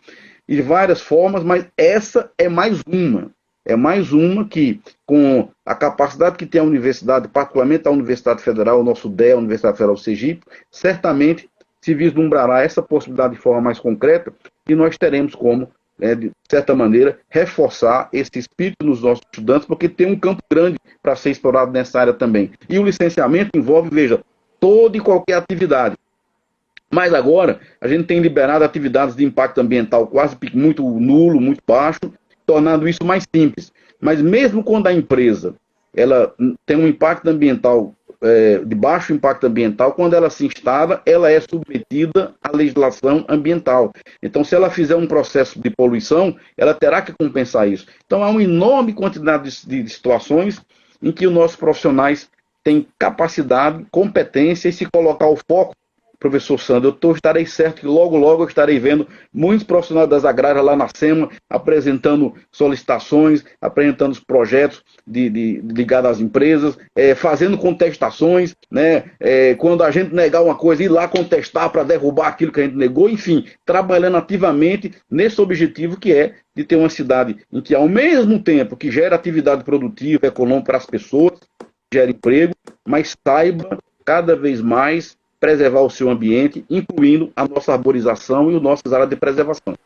B: de várias formas, mas essa é mais uma é mais uma que, com a capacidade que tem a universidade, particularmente a Universidade Federal, o nosso DEA, a Universidade Federal do Sergipe, certamente se vislumbrará essa possibilidade de forma mais concreta e nós teremos como, né, de certa maneira, reforçar esse espírito nos nossos estudantes, porque tem um campo grande para ser explorado nessa área também. E o licenciamento envolve, veja, toda e qualquer atividade. Mas agora, a gente tem liberado atividades de impacto ambiental quase muito nulo, muito baixo, tornando isso mais simples. Mas mesmo quando a empresa ela tem um impacto ambiental é, de baixo impacto ambiental, quando ela se instala, ela é submetida à legislação ambiental. Então, se ela fizer um processo de poluição, ela terá que compensar isso. Então, há uma enorme quantidade de, de situações em que os nossos profissionais têm capacidade, competência e se colocar o foco professor Sandro, eu tô, estarei certo que logo, logo eu estarei vendo muitos profissionais das agrárias lá na SEMA apresentando solicitações, apresentando os projetos de, de, ligados às empresas, é, fazendo contestações, né? É, quando a gente negar uma coisa, ir lá contestar para derrubar aquilo que a gente negou, enfim, trabalhando ativamente nesse objetivo que é de ter uma cidade em que, ao mesmo tempo que gera atividade produtiva, econômica para as pessoas, gera emprego, mas saiba cada vez mais preservar o seu ambiente, incluindo a nossa arborização e as nossas áreas de preservação.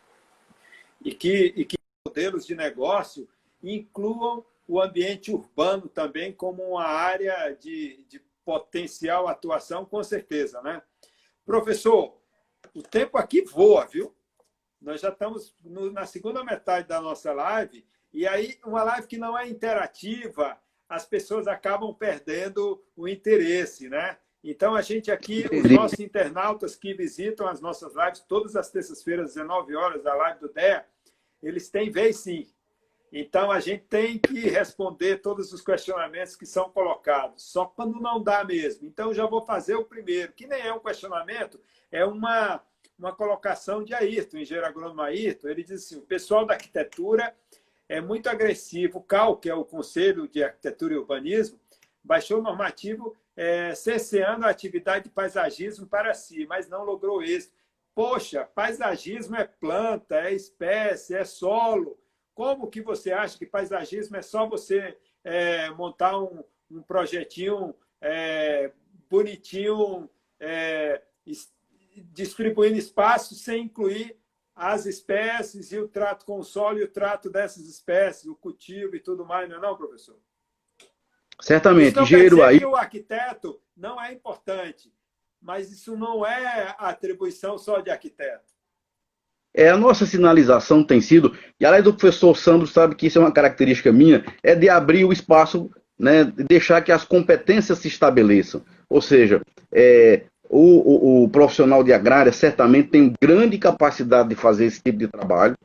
A: E que, e que modelos de negócio incluam o ambiente urbano também como uma área de, de potencial atuação, com certeza. Né? Professor, o tempo aqui voa, viu? Nós já estamos no, na segunda metade da nossa live, e aí uma live que não é interativa, as pessoas acabam perdendo o interesse, né? Então, a gente aqui, os nossos internautas que visitam as nossas lives, todas as terças-feiras, 19 horas, a live do DEA, eles têm vez sim. Então, a gente tem que responder todos os questionamentos que são colocados, só quando não dá mesmo. Então, já vou fazer o primeiro, que nem é um questionamento, é uma, uma colocação de Ayrton, engenheiro agrônomo Ayrton. Ele diz assim: o pessoal da arquitetura é muito agressivo. O CAL, que é o Conselho de Arquitetura e Urbanismo, baixou o normativo é, cerceando a atividade de paisagismo para si, mas não logrou êxito. Poxa, paisagismo é planta, é espécie, é solo. Como que você acha que paisagismo é só você é, montar um, um projetinho é, bonitinho, é, distribuindo espaço sem incluir as espécies e o trato com o solo e o trato dessas espécies, o cultivo e tudo mais, não é não, professor?
B: Certamente.
A: Isso Engenheiro aí. o arquiteto não é importante, mas isso não é atribuição só de arquiteto.
B: É, a nossa sinalização tem sido, e além do professor Sandro sabe que isso é uma característica minha, é de abrir o espaço, né, de deixar que as competências se estabeleçam. Ou seja, é, o, o, o, profissional de agrária certamente tem grande capacidade de fazer esse tipo de trabalho,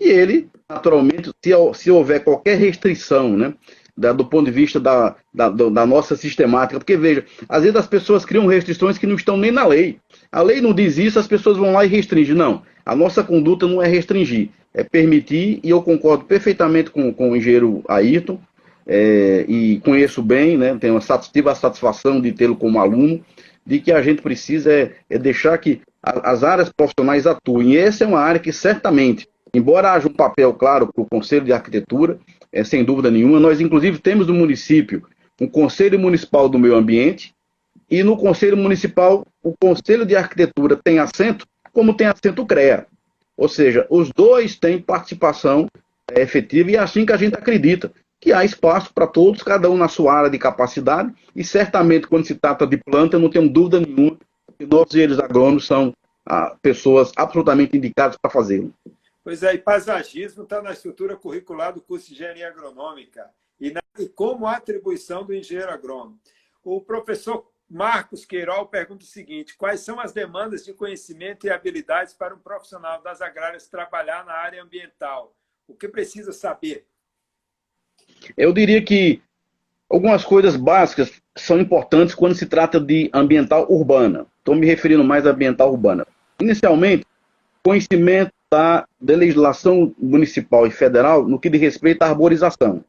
B: e ele, naturalmente, se, se houver qualquer restrição, né, da, do ponto de vista da, da, da, nossa sistemática. Porque, veja, às vezes as pessoas criam restrições que não estão nem na lei. A lei não diz isso, as pessoas vão lá e restringem. Não, a nossa conduta não é restringir, é permitir, e eu concordo perfeitamente com, com o engenheiro Ayrton, é, e conheço bem, né, tenho tive a satisfação de tê-lo como aluno, de que a gente precisa é, é deixar que a, as áreas profissionais atuem. E essa é uma área que certamente, embora haja um papel claro para o Conselho de Arquitetura, é, sem dúvida nenhuma. Nós, inclusive, temos no município um Conselho Municipal do Meio Ambiente e no Conselho Municipal o Conselho de Arquitetura tem assento, como tem assento o CREA. Ou seja, os dois têm participação é, efetiva e é assim que a gente acredita que há espaço para todos, cada um na sua área de capacidade, e certamente quando se trata de planta, eu não tenho dúvida nenhuma que nós engenheiros agrônomos são ah, pessoas absolutamente indicadas para fazê-lo.
A: Pois é, e paisagismo está na estrutura curricular do curso de Engenharia Agronômica e, na, e como atribuição do engenheiro agrônomo. O professor Marcos Queiroz pergunta o seguinte: quais são as demandas de conhecimento e habilidades para um profissional das agrárias trabalhar na área ambiental? O que precisa saber?
B: Eu diria que algumas coisas básicas são importantes quando se trata de ambiental urbana. Estou me referindo mais à ambiental urbana. Inicialmente, conhecimento da, da legislação municipal e federal no que diz respeito à arborização.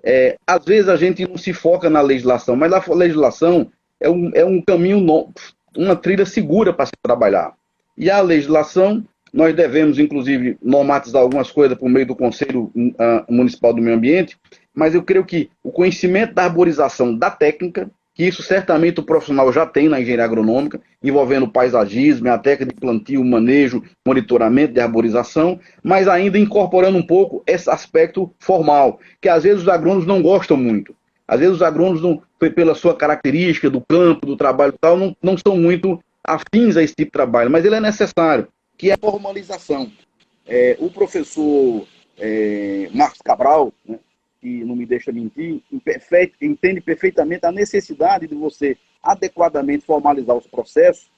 B: É, às vezes a gente não se foca na legislação, mas a legislação é um, é um caminho, no, uma trilha segura para se trabalhar. E a legislação, nós devemos, inclusive, normatizar algumas coisas por meio do Conselho uh, Municipal do Meio Ambiente, mas eu creio que o conhecimento da arborização da técnica que isso certamente o profissional já tem na engenharia agronômica, envolvendo paisagismo, a técnica de plantio, manejo, monitoramento de arborização, mas ainda incorporando um pouco esse aspecto formal, que às vezes os agrônomos não gostam muito. Às vezes os agrônomos, não, pela sua característica do campo, do trabalho e tal, não, não são muito afins a esse tipo de trabalho, mas ele é necessário, que é a formalização. É, o professor é, Marcos Cabral, né, que não me deixa mentir, entende perfeitamente a necessidade de você adequadamente formalizar os processos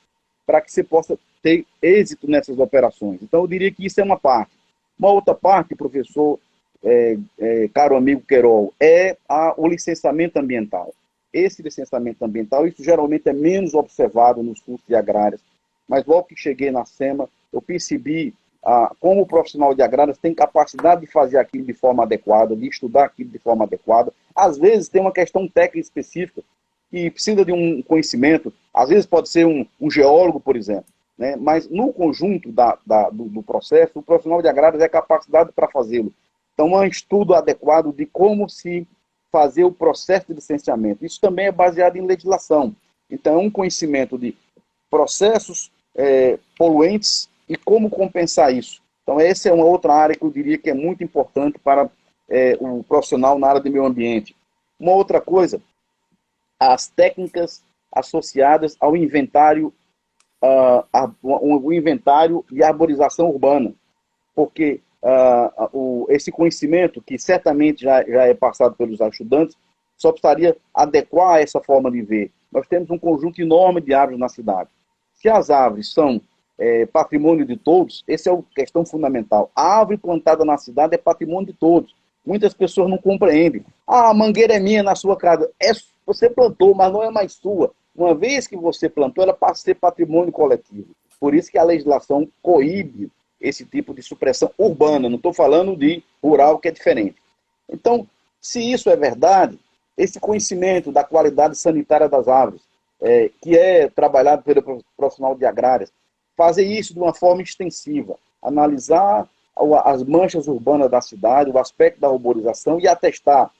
B: para que você possa ter êxito nessas operações. Então, eu diria que isso é uma parte. Uma outra parte, professor, é, é, caro amigo Querol, é a, o licenciamento ambiental. Esse licenciamento ambiental, isso geralmente é menos observado nos cursos de agrárias, mas logo que cheguei na SEMA, eu percebi ah, como o profissional de agrárias tem capacidade de fazer aquilo de forma adequada, de estudar aquilo de forma adequada. Às vezes tem uma questão técnica específica que precisa de um conhecimento, às vezes pode ser um, um geólogo, por exemplo, né? mas no conjunto da, da, do, do, processo, o profissional de agrárias é capacitado para fazê-lo. Então, é um estudo adequado de como se fazer o processo de licenciamento. Isso também é baseado em legislação. Então, é um conhecimento de processos é, poluentes e como compensar isso? Então, essa é uma outra área que eu diria que é muito importante para é, o profissional na área de meio ambiente. Uma outra coisa, as técnicas associadas ao inventário, uh, a, o inventário e arborização urbana, porque uh, o, esse conhecimento, que certamente já, já é passado pelos estudantes, só precisaria adequar essa forma de ver. Nós temos um conjunto enorme de árvores na cidade. Se as árvores são é, patrimônio de todos, essa é a questão fundamental. A árvore plantada na cidade é patrimônio de todos. Muitas pessoas não compreendem. Ah, a mangueira é minha na sua casa. É, você plantou, mas não é mais sua. Uma vez que você plantou, ela passa a ser patrimônio coletivo. Por isso que a legislação coíbe esse tipo de supressão urbana. Não estou falando de rural, que é diferente. Então, se isso é verdade, esse conhecimento da qualidade sanitária das árvores, é, que é trabalhado pelo profissional de agrárias, fazer isso de uma forma extensiva, analisar as manchas urbanas da cidade, o aspecto da arborização e atestar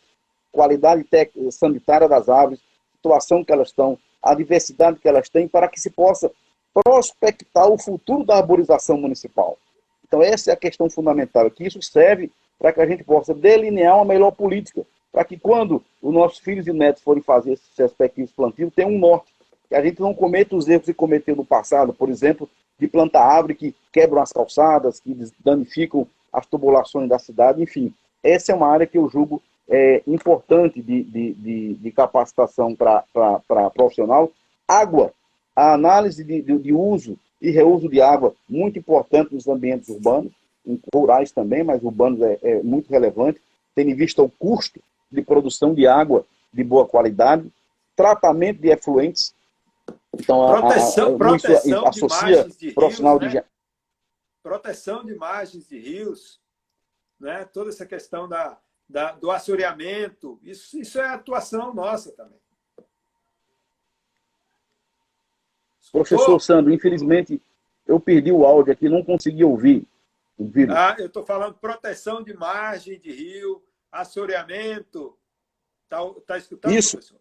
B: qualidade sanitária das árvores, situação que elas estão, a diversidade que elas têm, para que se possa prospectar o futuro da arborização municipal. Então, essa é a questão fundamental, que isso serve para que a gente possa delinear uma melhor política, para que quando os nossos filhos e netos forem fazer esses respectivos plantios, tenha um norte, que a gente não cometa os erros que cometeu no passado, por exemplo, de plantar árvore que quebram as calçadas, que danificam as tubulações da cidade, enfim. Essa é uma área que eu julgo é, importante de, de, de, de capacitação para profissional. Água, a análise de, de, de, uso e reuso de água, muito importante nos ambientes urbanos, rurais também, mas urbanos é, é muito relevante, tendo em vista o custo de produção de água de boa qualidade, tratamento de efluentes,
A: então, proteção, a, a, proteção associa de, de profissional rios, né? de proteção de margens de rios, né? toda essa questão da, da, do assoreamento, isso, isso é atuação nossa também.
B: Professor Sandro, infelizmente eu perdi o áudio aqui, não consegui ouvir.
A: Ah, eu estou falando proteção de margem de rio, assoreamento. Está tá escutando,
B: Isso. professor?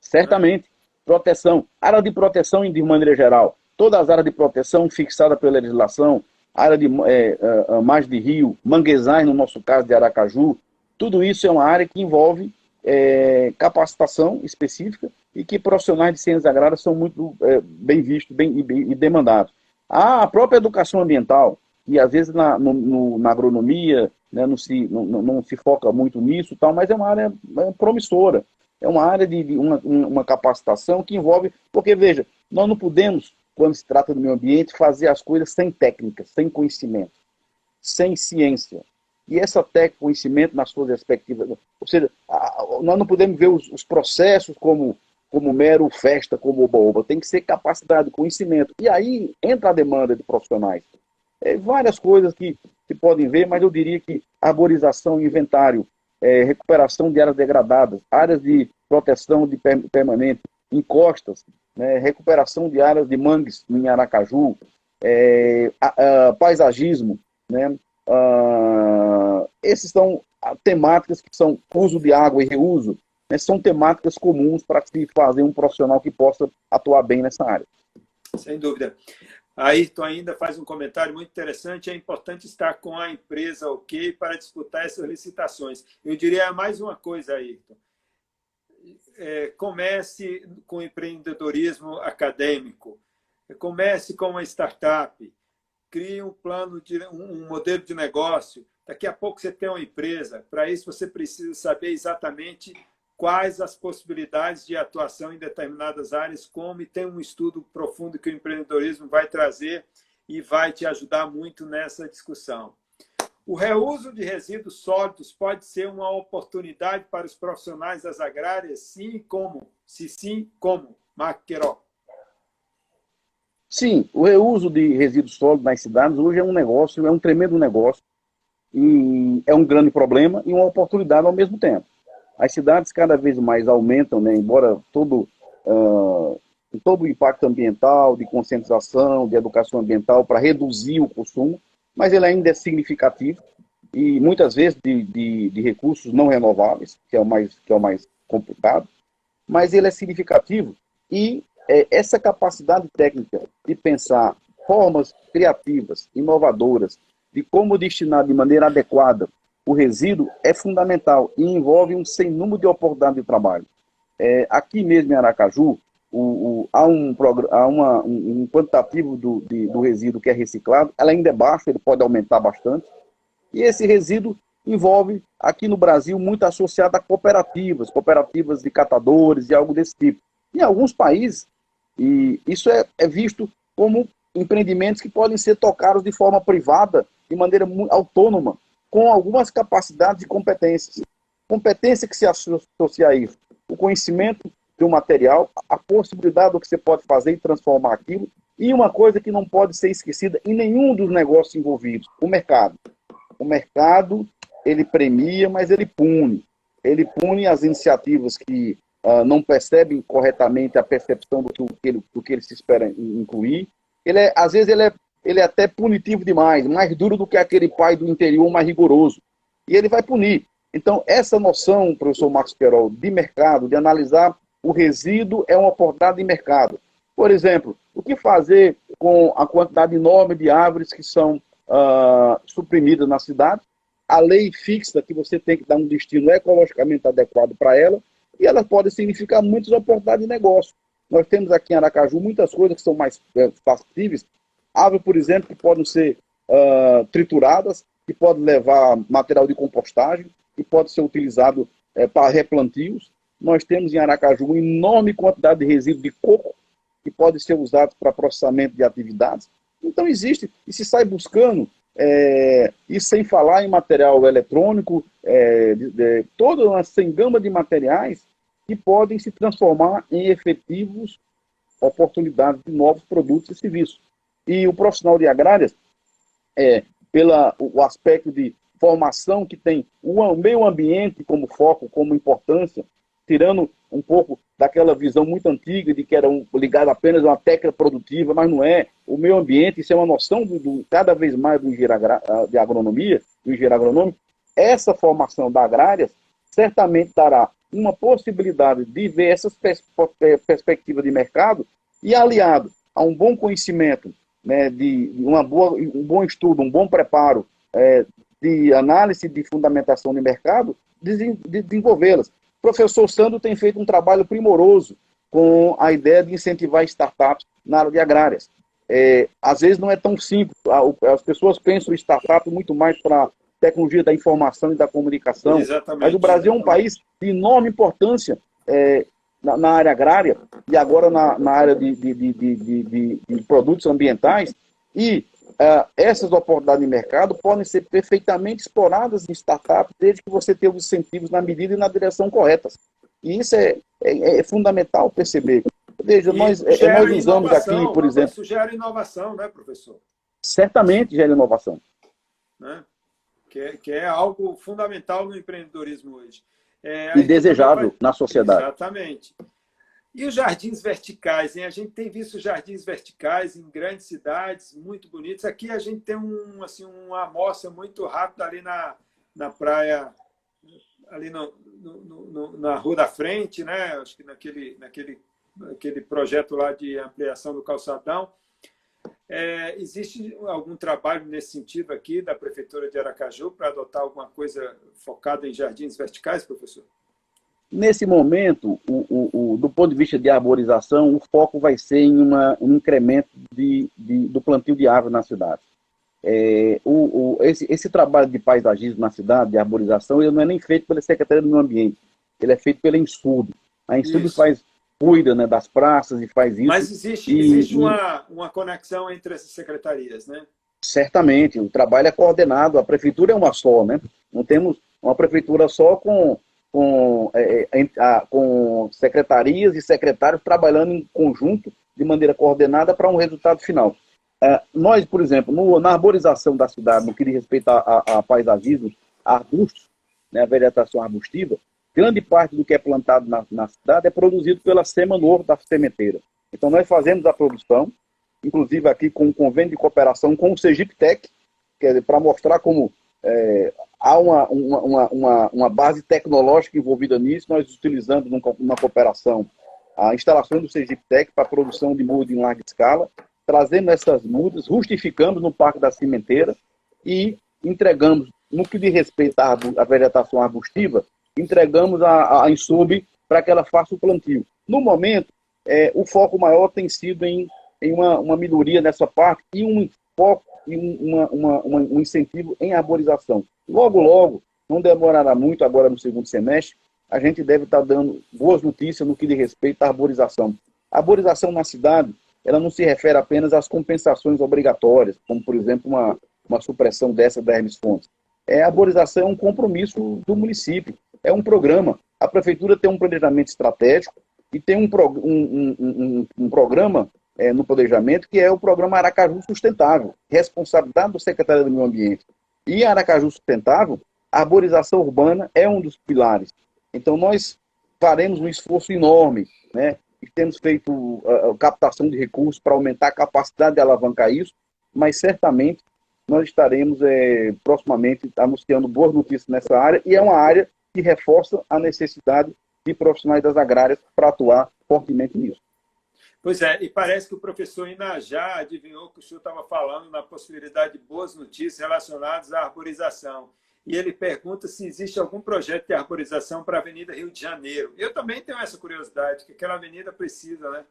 B: Certamente proteção, área de proteção de maneira geral, todas as áreas de proteção fixadas pela legislação, área de é, é, margem de rio, manguezais, no nosso caso de Aracaju, tudo isso é uma área que envolve é, capacitação específica e que profissionais de ciências agrárias são muito é, bem vistos bem, e, bem, e demandados. A própria educação ambiental, e às vezes na, no, no, na agronomia né, não, se, não, não, se foca muito nisso, tal, mas é uma área é, promissora. É uma área de, de uma, uma capacitação que envolve. Porque, veja, nós não podemos, quando se trata do meio ambiente, fazer as coisas sem técnica, sem conhecimento, sem ciência. E essa técnica, conhecimento nas suas respectivas. Ou seja, nós não podemos ver os, os processos como, como mero festa, como oba-oba. Tem que ser capacidade, conhecimento. E aí entra a demanda de profissionais. É, várias coisas que se podem ver, mas eu diria que arborização, inventário, é, recuperação de áreas degradadas, áreas de proteção de permanente, encostas, né, recuperação de áreas de mangues em Aracaju, é, a, a, paisagismo, né, a, esses são temáticas que são uso de água e reuso, né, são temáticas comuns para se fazer um profissional que possa atuar bem nessa área.
A: Sem dúvida. Ayrton ainda faz um comentário muito interessante. É importante estar com a empresa OK para disputar essas licitações. Eu diria mais uma coisa, Ayrton. É, comece com empreendedorismo acadêmico. Comece com uma startup. Crie um plano, de, um modelo de negócio. Daqui a pouco você tem uma empresa. Para isso, você precisa saber exatamente quais as possibilidades de atuação em determinadas áreas, como e tem um estudo profundo que o empreendedorismo vai trazer e vai te ajudar muito nessa discussão. O reuso de resíduos sólidos pode ser uma oportunidade para os profissionais das agrárias? Sim, como? Se sim, como? Marco Queiroz.
B: Sim, o reuso de resíduos sólidos nas cidades hoje é um negócio, é um tremendo negócio, e é um grande problema e uma oportunidade ao mesmo tempo. As cidades cada vez mais aumentam, né, embora todo, uh, todo o impacto ambiental, de conscientização, de educação ambiental para reduzir o consumo, mas ele ainda é significativo e muitas vezes de, de, de, recursos não renováveis, que é o mais, que é o mais complicado, mas ele é significativo e é, essa capacidade técnica de pensar formas criativas, inovadoras, de como destinar de maneira adequada o resíduo é fundamental e envolve um sem número de oportunidades de trabalho. É, aqui mesmo em Aracaju, o, o, há, um, há uma, um, um quantitativo do, de, do resíduo que é reciclado, ela ainda é baixo, ele pode aumentar bastante, e esse resíduo envolve, aqui no Brasil, muito associado a cooperativas, cooperativas de catadores e algo desse tipo. Em alguns países, e isso é, é visto como empreendimentos que podem ser tocados de forma privada, de maneira autônoma, com algumas capacidades e competências. Competência que se associa a isso, o conhecimento um material, a possibilidade do que você pode fazer e transformar aquilo, e uma coisa que não pode ser esquecida em nenhum dos negócios envolvidos, o mercado. O mercado, ele premia, mas ele pune. Ele pune as iniciativas que uh, não percebem corretamente a percepção do que, ele, do que ele se espera incluir. Ele é, às vezes ele é, ele é até punitivo demais, mais duro do que aquele pai do interior mais rigoroso. E ele vai punir. Então, essa noção, professor Marcos Querol, de mercado, de analisar o resíduo é uma oportunidade de mercado. Por exemplo, o que fazer com a quantidade enorme de árvores que são uh, suprimidas na cidade? A lei fixa que você tem que dar um destino ecologicamente adequado para ela, e elas podem significar muitas oportunidades de negócio. Nós temos aqui em Aracaju muitas coisas que são mais é, factíveis. Árvores, por exemplo, que podem ser uh, trituradas, que podem levar material de compostagem, que pode ser utilizado é, para replantios. Nós temos em Aracaju uma enorme quantidade de resíduo de coco que pode ser usado para processamento de atividades. Então existe, e se sai buscando, é, e sem falar em material eletrônico, é, de, de, toda uma sem gama de materiais que podem se transformar em efetivos oportunidades de novos produtos e serviços. E o profissional de agrárias, é, pela o aspecto de formação que tem o meio ambiente como foco, como importância, tirando um pouco daquela visão muito antiga de que era um, ligado apenas a uma técnica produtiva, mas não é. O meio ambiente, isso é uma noção do, do cada vez mais do engenheiro de agronomia, do engenheiro agronômico. Essa formação da agrária certamente dará uma possibilidade de ver essas pers perspectivas de mercado e aliado a um bom conhecimento, né, de uma boa, um bom estudo, um bom preparo é, de análise de fundamentação de mercado, desenvolvê-las. O professor Sandro tem feito um trabalho primoroso com a ideia de incentivar startups na área de agrárias. É, às vezes não é tão simples, as pessoas pensam startup muito mais para tecnologia da informação e da comunicação. Exatamente. Mas o Brasil é um país de enorme importância é, na, na, área agrária e agora na, na área de, de, de, de, produtos ambientais. E uh, essas oportunidades de mercado podem ser perfeitamente exploradas em startups, desde que você tenha os incentivos na medida e na direção corretas. E isso é, é, é fundamental perceber. Veja, nós, é, nós usamos aqui, por exemplo. Isso
A: gera inovação, né, professor?
B: Certamente gera inovação.
A: Né? que é, que é algo fundamental no empreendedorismo hoje.
B: É, e desejável vai... na sociedade.
A: Exatamente. E os jardins verticais, hein? A gente tem visto jardins verticais em grandes cidades, muito bonitos. Aqui a gente tem um, assim, uma amostra muito rápida ali na, na praia, ali no, no, no, na Rua da Frente, né? Acho que naquele, naquele, naquele projeto lá de ampliação do calçadão. É, existe algum trabalho nesse sentido aqui da Prefeitura de Aracaju para adotar alguma coisa focada em jardins verticais, professor?
B: Nesse momento, o, o, o, do ponto de vista de arborização, o foco vai ser em uma, um incremento de, de, do plantio de árvores na cidade. É, esse, esse, trabalho de paisagismo na cidade, de arborização, ele não é nem feito pela Secretaria do Meio Ambiente, ele é feito pela Insudo. A Insudo faz cuida né, das praças e faz isso.
A: Mas existe, e, existe uma, uma conexão entre essas secretarias, né?
B: Certamente, o trabalho é coordenado, a prefeitura é uma só, né? Não temos uma prefeitura só com, com, é, é a, com secretarias e secretários trabalhando em conjunto, de maneira coordenada, para um resultado final. É, nós, por exemplo, no, na arborização da cidade, no que diz respeito a, a, a paisagismo, arbustos, né, a vegetação arbustiva, grande parte do que é plantado na, na cidade é produzido pela Semanor da sementeira. Então nós fazemos a produção, inclusive aqui com um convênio de cooperação com o Sergipe Tech, para mostrar como é, há uma, uma, uma, uma, base tecnológica envolvida nisso, nós utilizando numa cooperação a instalação do Sergipe Tech para produção de muda em larga escala trazemos essas mudas, justificamos no Parque da Cimenteira e entregamos, no que diz respeito à vegetação arbustiva, entregamos a, a Insub para que ela faça o plantio. No momento, é, o foco maior tem sido em, em uma, uma melhoria nessa parte e um foco e um, uma, uma, um incentivo em arborização. Logo, logo, não demorará muito agora no segundo semestre, a gente deve estar dando boas notícias no que diz respeito à arborização. A arborização na cidade, ela não se refere apenas às compensações obrigatórias, como, por exemplo, uma, uma supressão dessa da Hermes Fontes. É, a arborização é um compromisso do município, é um programa. A prefeitura tem um planejamento estratégico e tem um, um, um, um programa é, no planejamento que é o programa Aracaju Sustentável, responsabilidade do secretário do Meio Ambiente. E Aracaju Sustentável, a arborização urbana é um dos pilares. Então, nós faremos um esforço enorme, né? E temos feito uh, captação de recursos para aumentar a capacidade de alavancar isso, mas certamente nós estaremos é, proximamente anunciando boas notícias nessa área, e é uma área que reforça a necessidade de profissionais das agrárias para atuar fortemente nisso.
A: Pois é, e parece que o professor Inajá adivinhou que o senhor estava falando na possibilidade de boas notícias relacionadas à arborização e ele pergunta se existe algum projeto de arborização para a Avenida Rio de Janeiro. Eu também tenho essa curiosidade, que aquela avenida precisa, né?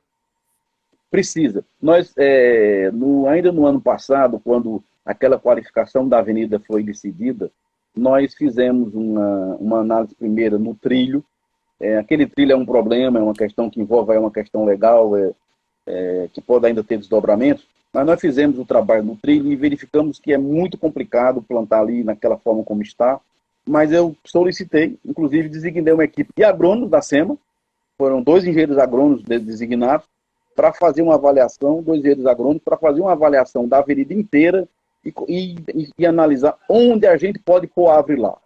B: Precisa. Nós, é, no, ainda no ano passado, quando aquela qualificação da avenida foi decidida, nós fizemos uma, uma análise primeira no trilho. É, aquele trilho é um problema, é uma questão que envolve é uma questão legal, é, é, que pode ainda ter desdobramentos, mas nós fizemos o trabalho no trilho e verificamos que é muito complicado plantar ali naquela forma como está. Mas eu solicitei, inclusive designei uma equipe de agrônomos da SEMA, foram dois engenheiros agrônomos designados, para fazer uma avaliação, dois engenheiros agrônomos, para fazer uma avaliação da avenida inteira e, e, e, analisar onde a gente pode pôr árvore lá.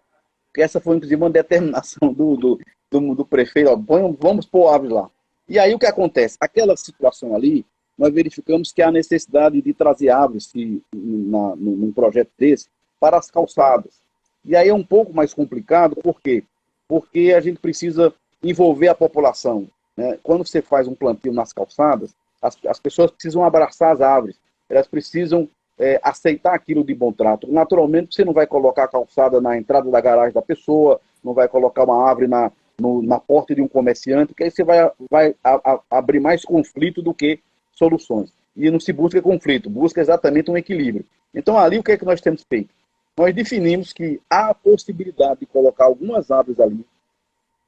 B: Essa foi, inclusive, uma determinação do, do, do, do prefeito, ó, vamos pôr árvore lá. E aí o que acontece? Aquela situação ali, nós verificamos que há necessidade de trazer árvores se, na, num projeto desse para as calçadas. E aí é um pouco mais complicado, por quê? Porque a gente precisa envolver a população. Né? Quando você faz um plantio nas calçadas, as, as pessoas precisam abraçar as árvores, elas precisam é, aceitar aquilo de bom trato. Naturalmente, você não vai colocar a calçada na entrada da garagem da pessoa, não vai colocar uma árvore na, no, na porta de um comerciante, porque aí você vai, vai a, a, abrir mais conflito do que soluções. E não se busca conflito, busca exatamente um equilíbrio. Então, ali, o que é que nós temos feito? Nós definimos que há a possibilidade de colocar algumas árvores ali,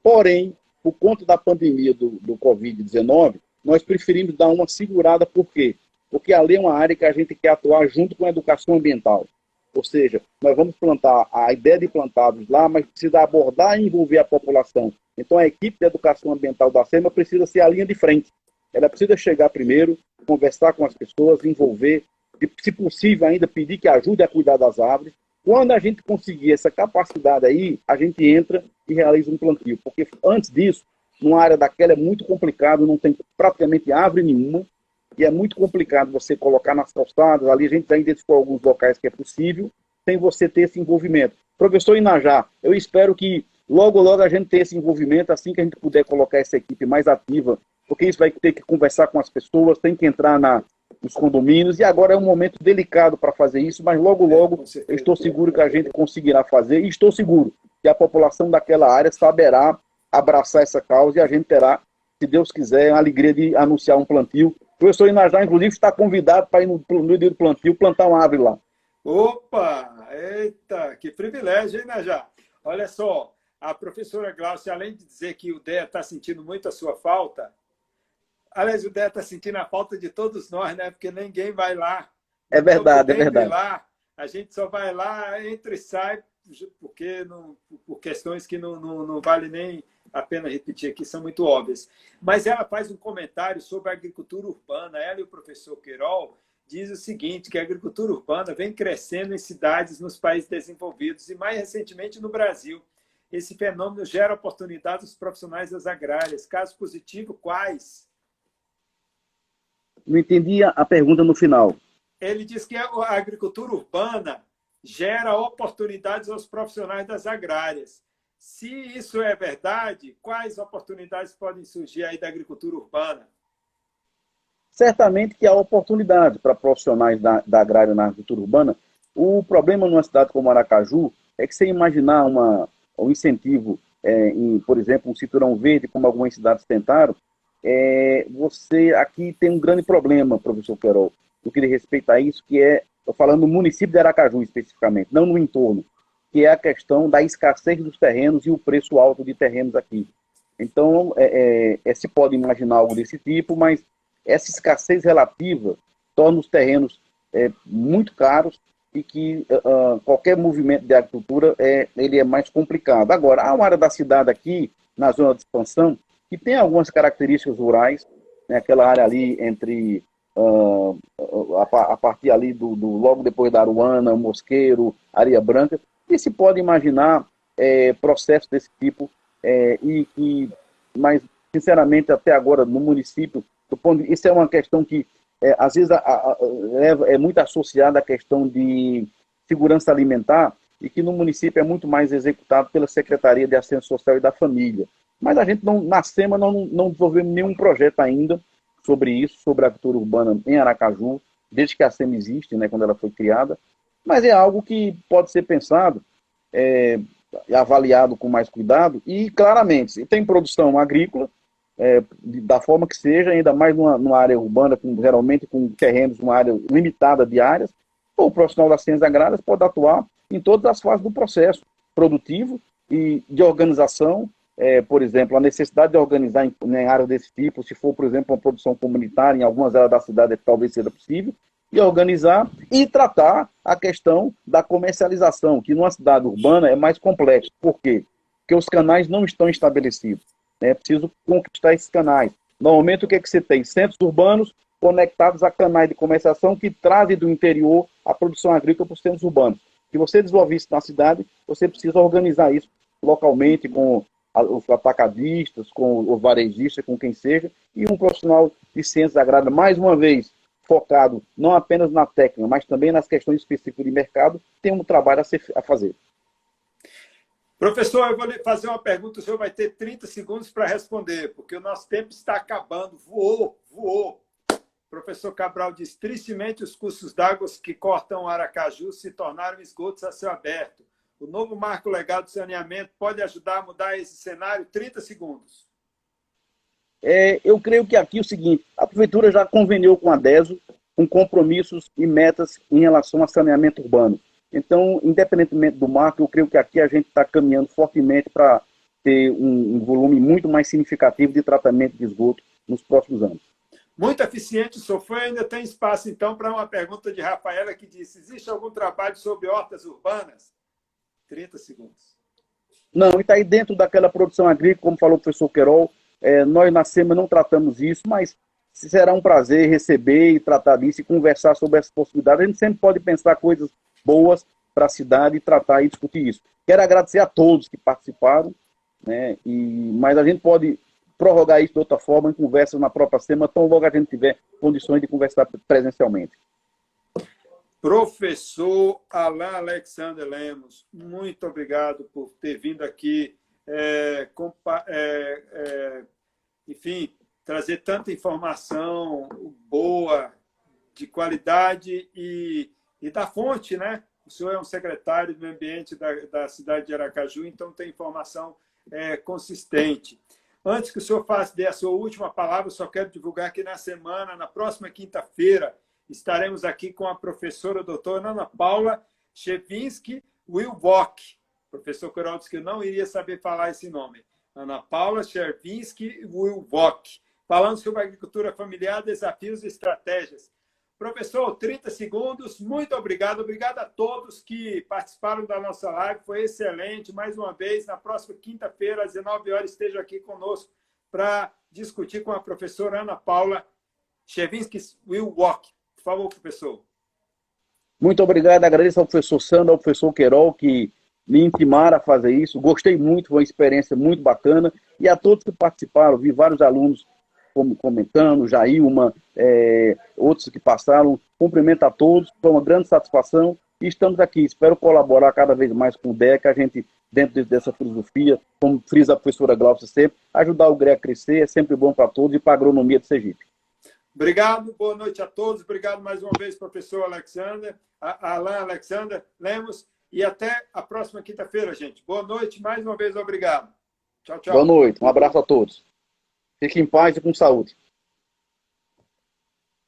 B: porém, por conta da pandemia do, do Covid-19, nós preferimos dar uma segurada, por quê? Porque ali é uma área que a gente quer atuar junto com a educação ambiental. Ou seja, nós vamos plantar a ideia de plantar árvores lá, mas precisa abordar e envolver a população. Então, a equipe de educação ambiental da SEMA precisa ser a linha de frente. Ela precisa chegar primeiro, conversar com as pessoas, envolver, e, se possível ainda pedir que ajude a cuidar das árvores. Quando a gente conseguir essa capacidade aí, a gente entra e realiza um plantio. Porque antes disso, numa área daquela é muito complicado, não tem praticamente árvore nenhuma, e é muito complicado você colocar nas calçadas, ali a gente já identificou alguns locais que é possível, sem você ter esse envolvimento. Professor Inajá, eu espero que logo, logo a gente tenha esse envolvimento, assim que a gente puder colocar essa equipe mais ativa porque isso vai ter que conversar com as pessoas, tem que entrar na, nos condomínios, e agora é um momento delicado para fazer isso, mas logo, logo eu estou seguro que a gente conseguirá fazer, e estou seguro que a população daquela área saberá abraçar essa causa e a gente terá, se Deus quiser, a alegria de anunciar um plantio. O professor Inajá, inclusive, está convidado para ir no, no dia do plantio plantar uma árvore lá.
A: Opa! Eita, que privilégio, hein, Najá? Olha só, a professora Glaucia, além de dizer que o DEA está sentindo muito a sua falta, Aliás, o Dé está sentindo a falta de todos nós, né? Porque ninguém vai lá.
B: É verdade, é verdade.
A: Lá, a gente só vai lá, entra e sai, porque não, por questões que não, não, não vale nem a pena repetir aqui, são muito óbvias. Mas ela faz um comentário sobre a agricultura urbana. Ela e o professor Queiroz diz o seguinte, que a agricultura urbana vem crescendo em cidades nos países desenvolvidos e mais recentemente no Brasil. Esse fenômeno gera oportunidades aos profissionais das agrárias. Caso positivo, quais?
B: Não entendi a pergunta no final.
A: Ele diz que a agricultura urbana gera oportunidades aos profissionais das agrárias. Se isso é verdade, quais oportunidades podem surgir aí da agricultura urbana?
B: certamente que há oportunidade para profissionais da, da agrária na agricultura urbana. O problema numa cidade como Aracaju é que você imaginar uma, um incentivo, é, em, por exemplo, um cinturão verde, como algumas cidades tentaram, é, você aqui tem um grande problema, professor Querol, no que respeita a isso, que é, estou falando do município de Aracaju especificamente, não no entorno, que é a questão da escassez dos terrenos e o preço alto de terrenos aqui. Então, é, é, é se pode imaginar algo desse tipo, mas essa escassez relativa torna os terrenos é, muito caros e que uh, qualquer movimento de agricultura é, ele é mais complicado. Agora, há uma área da cidade aqui, na zona de expansão, que tem algumas características rurais, né, aquela área ali entre uh, a, a, partir ali do, do, logo depois da Aruana, Mosqueiro, Areia Branca, e se pode imaginar é, processos desse tipo é, e, e, mas sinceramente até agora no município, ponto, isso é uma questão que é, às vezes a, a, é, é muito associada à questão de segurança alimentar e que no município é muito mais executado pela Secretaria de Assistência Social e da Família. Mas a gente não, na SEMA não, não desenvolvemos nenhum projeto ainda sobre isso, sobre a agricultura urbana em Aracaju, desde que a SEMA existe, né, quando ela foi criada. Mas é algo que pode ser pensado, é, avaliado com mais cuidado e claramente, se tem produção agrícola, é, da forma que seja, ainda mais numa, numa, área urbana, com, geralmente com terrenos, uma área limitada de áreas, o profissional das ciências agrárias pode atuar em todas as fases do processo produtivo e de organização, é, por exemplo, a necessidade de organizar em, em áreas desse tipo, se for, por exemplo, uma produção comunitária, em algumas áreas da cidade talvez seja possível, e organizar e tratar a questão da comercialização, que numa cidade urbana é mais complexo. Por quê? Porque os canais não estão estabelecidos. Né? É preciso conquistar esses canais. Normalmente, o que, é que você tem? Centros urbanos conectados a canais de comercialização que trazem do interior a produção agrícola para os centros urbanos. Se você desenvolver isso na cidade, você precisa organizar isso localmente com os atacadistas, com os varejistas, com quem seja, e um profissional de ciências agrárias, mais uma vez, focado não apenas na técnica, mas também nas questões específicas de mercado, tem um trabalho a, ser, a fazer.
A: Professor, eu vou lhe fazer uma pergunta, o senhor vai ter 30 segundos para responder, porque o nosso tempo está acabando. Voou, voou. Professor Cabral diz: tristemente, os cursos d'água que cortam o Aracaju se tornaram esgotos a céu aberto. O novo marco legal de saneamento pode ajudar a mudar esse cenário? 30 segundos.
B: É, eu creio que aqui é o seguinte: a Prefeitura já conveniou com a DESO com compromissos e metas em relação a saneamento urbano. Então, independentemente do marco, eu creio que aqui a gente está caminhando fortemente para ter um, um, volume muito mais significativo de tratamento de esgoto nos próximos anos.
A: Muito eficiente, Sofia. Ainda tem espaço, então, para uma pergunta de Rafaela que disse: existe algum trabalho sobre hortas urbanas? 30 segundos.
B: Não, e está aí dentro daquela produção agrícola, como falou o professor Querol. É, nós na SEMA não tratamos isso, mas será um prazer receber e tratar disso e conversar sobre essa possibilidade. A gente sempre pode pensar coisas boas para a cidade e tratar e discutir isso. Quero agradecer a todos que participaram, né? E, mas a gente pode prorrogar isso de outra forma em conversas na própria semana, tão logo a gente tiver condições de conversar presencialmente.
A: Professor Alain Alexander Lemos, muito obrigado por ter vindo aqui, é, é, é, enfim, trazer tanta informação boa, de qualidade e e da fonte, né? O senhor é um secretário do ambiente da, da cidade de Aracaju, então tem informação é, consistente. Antes que o senhor faça dê a sua última palavra, só quero divulgar que na semana, na próxima quinta-feira, estaremos aqui com a professora doutora Ana Paula Chevinsky Wilbock. Professor Coral disse que eu não iria saber falar esse nome. Ana Paula Chevinsky Wilbock. Falando sobre agricultura familiar, desafios e estratégias. Professor, 30 segundos. Muito obrigado. Obrigado a todos que participaram da nossa live. Foi excelente. Mais uma vez, na próxima quinta-feira, às 19 horas, esteja aqui conosco para discutir com a professora Ana Paula Chevinsky Will Walk. Por favor, professor.
B: Muito obrigado. Agradeço ao professor Sandro, ao professor Querol, que me intimaram a fazer isso. Gostei muito, foi uma experiência muito bacana. E a todos que participaram, vi vários alunos comentando, Jailma, é, outros que passaram. Cumprimento a todos, foi uma grande satisfação e estamos aqui. Espero colaborar cada vez mais com o DEC, a gente, dentro dessa filosofia, como frisa a professora Glaucia sempre, ajudar o GRE a crescer é sempre bom para todos e para a agronomia de Sergipe.
A: Obrigado, boa noite a todos. Obrigado mais uma vez, professor Alexander, Alain Alexander Lemos. E até a próxima quinta-feira, gente. Boa noite, mais uma vez, obrigado. Tchau, tchau.
B: Boa noite, um abraço a todos. Fiquem em paz e com saúde.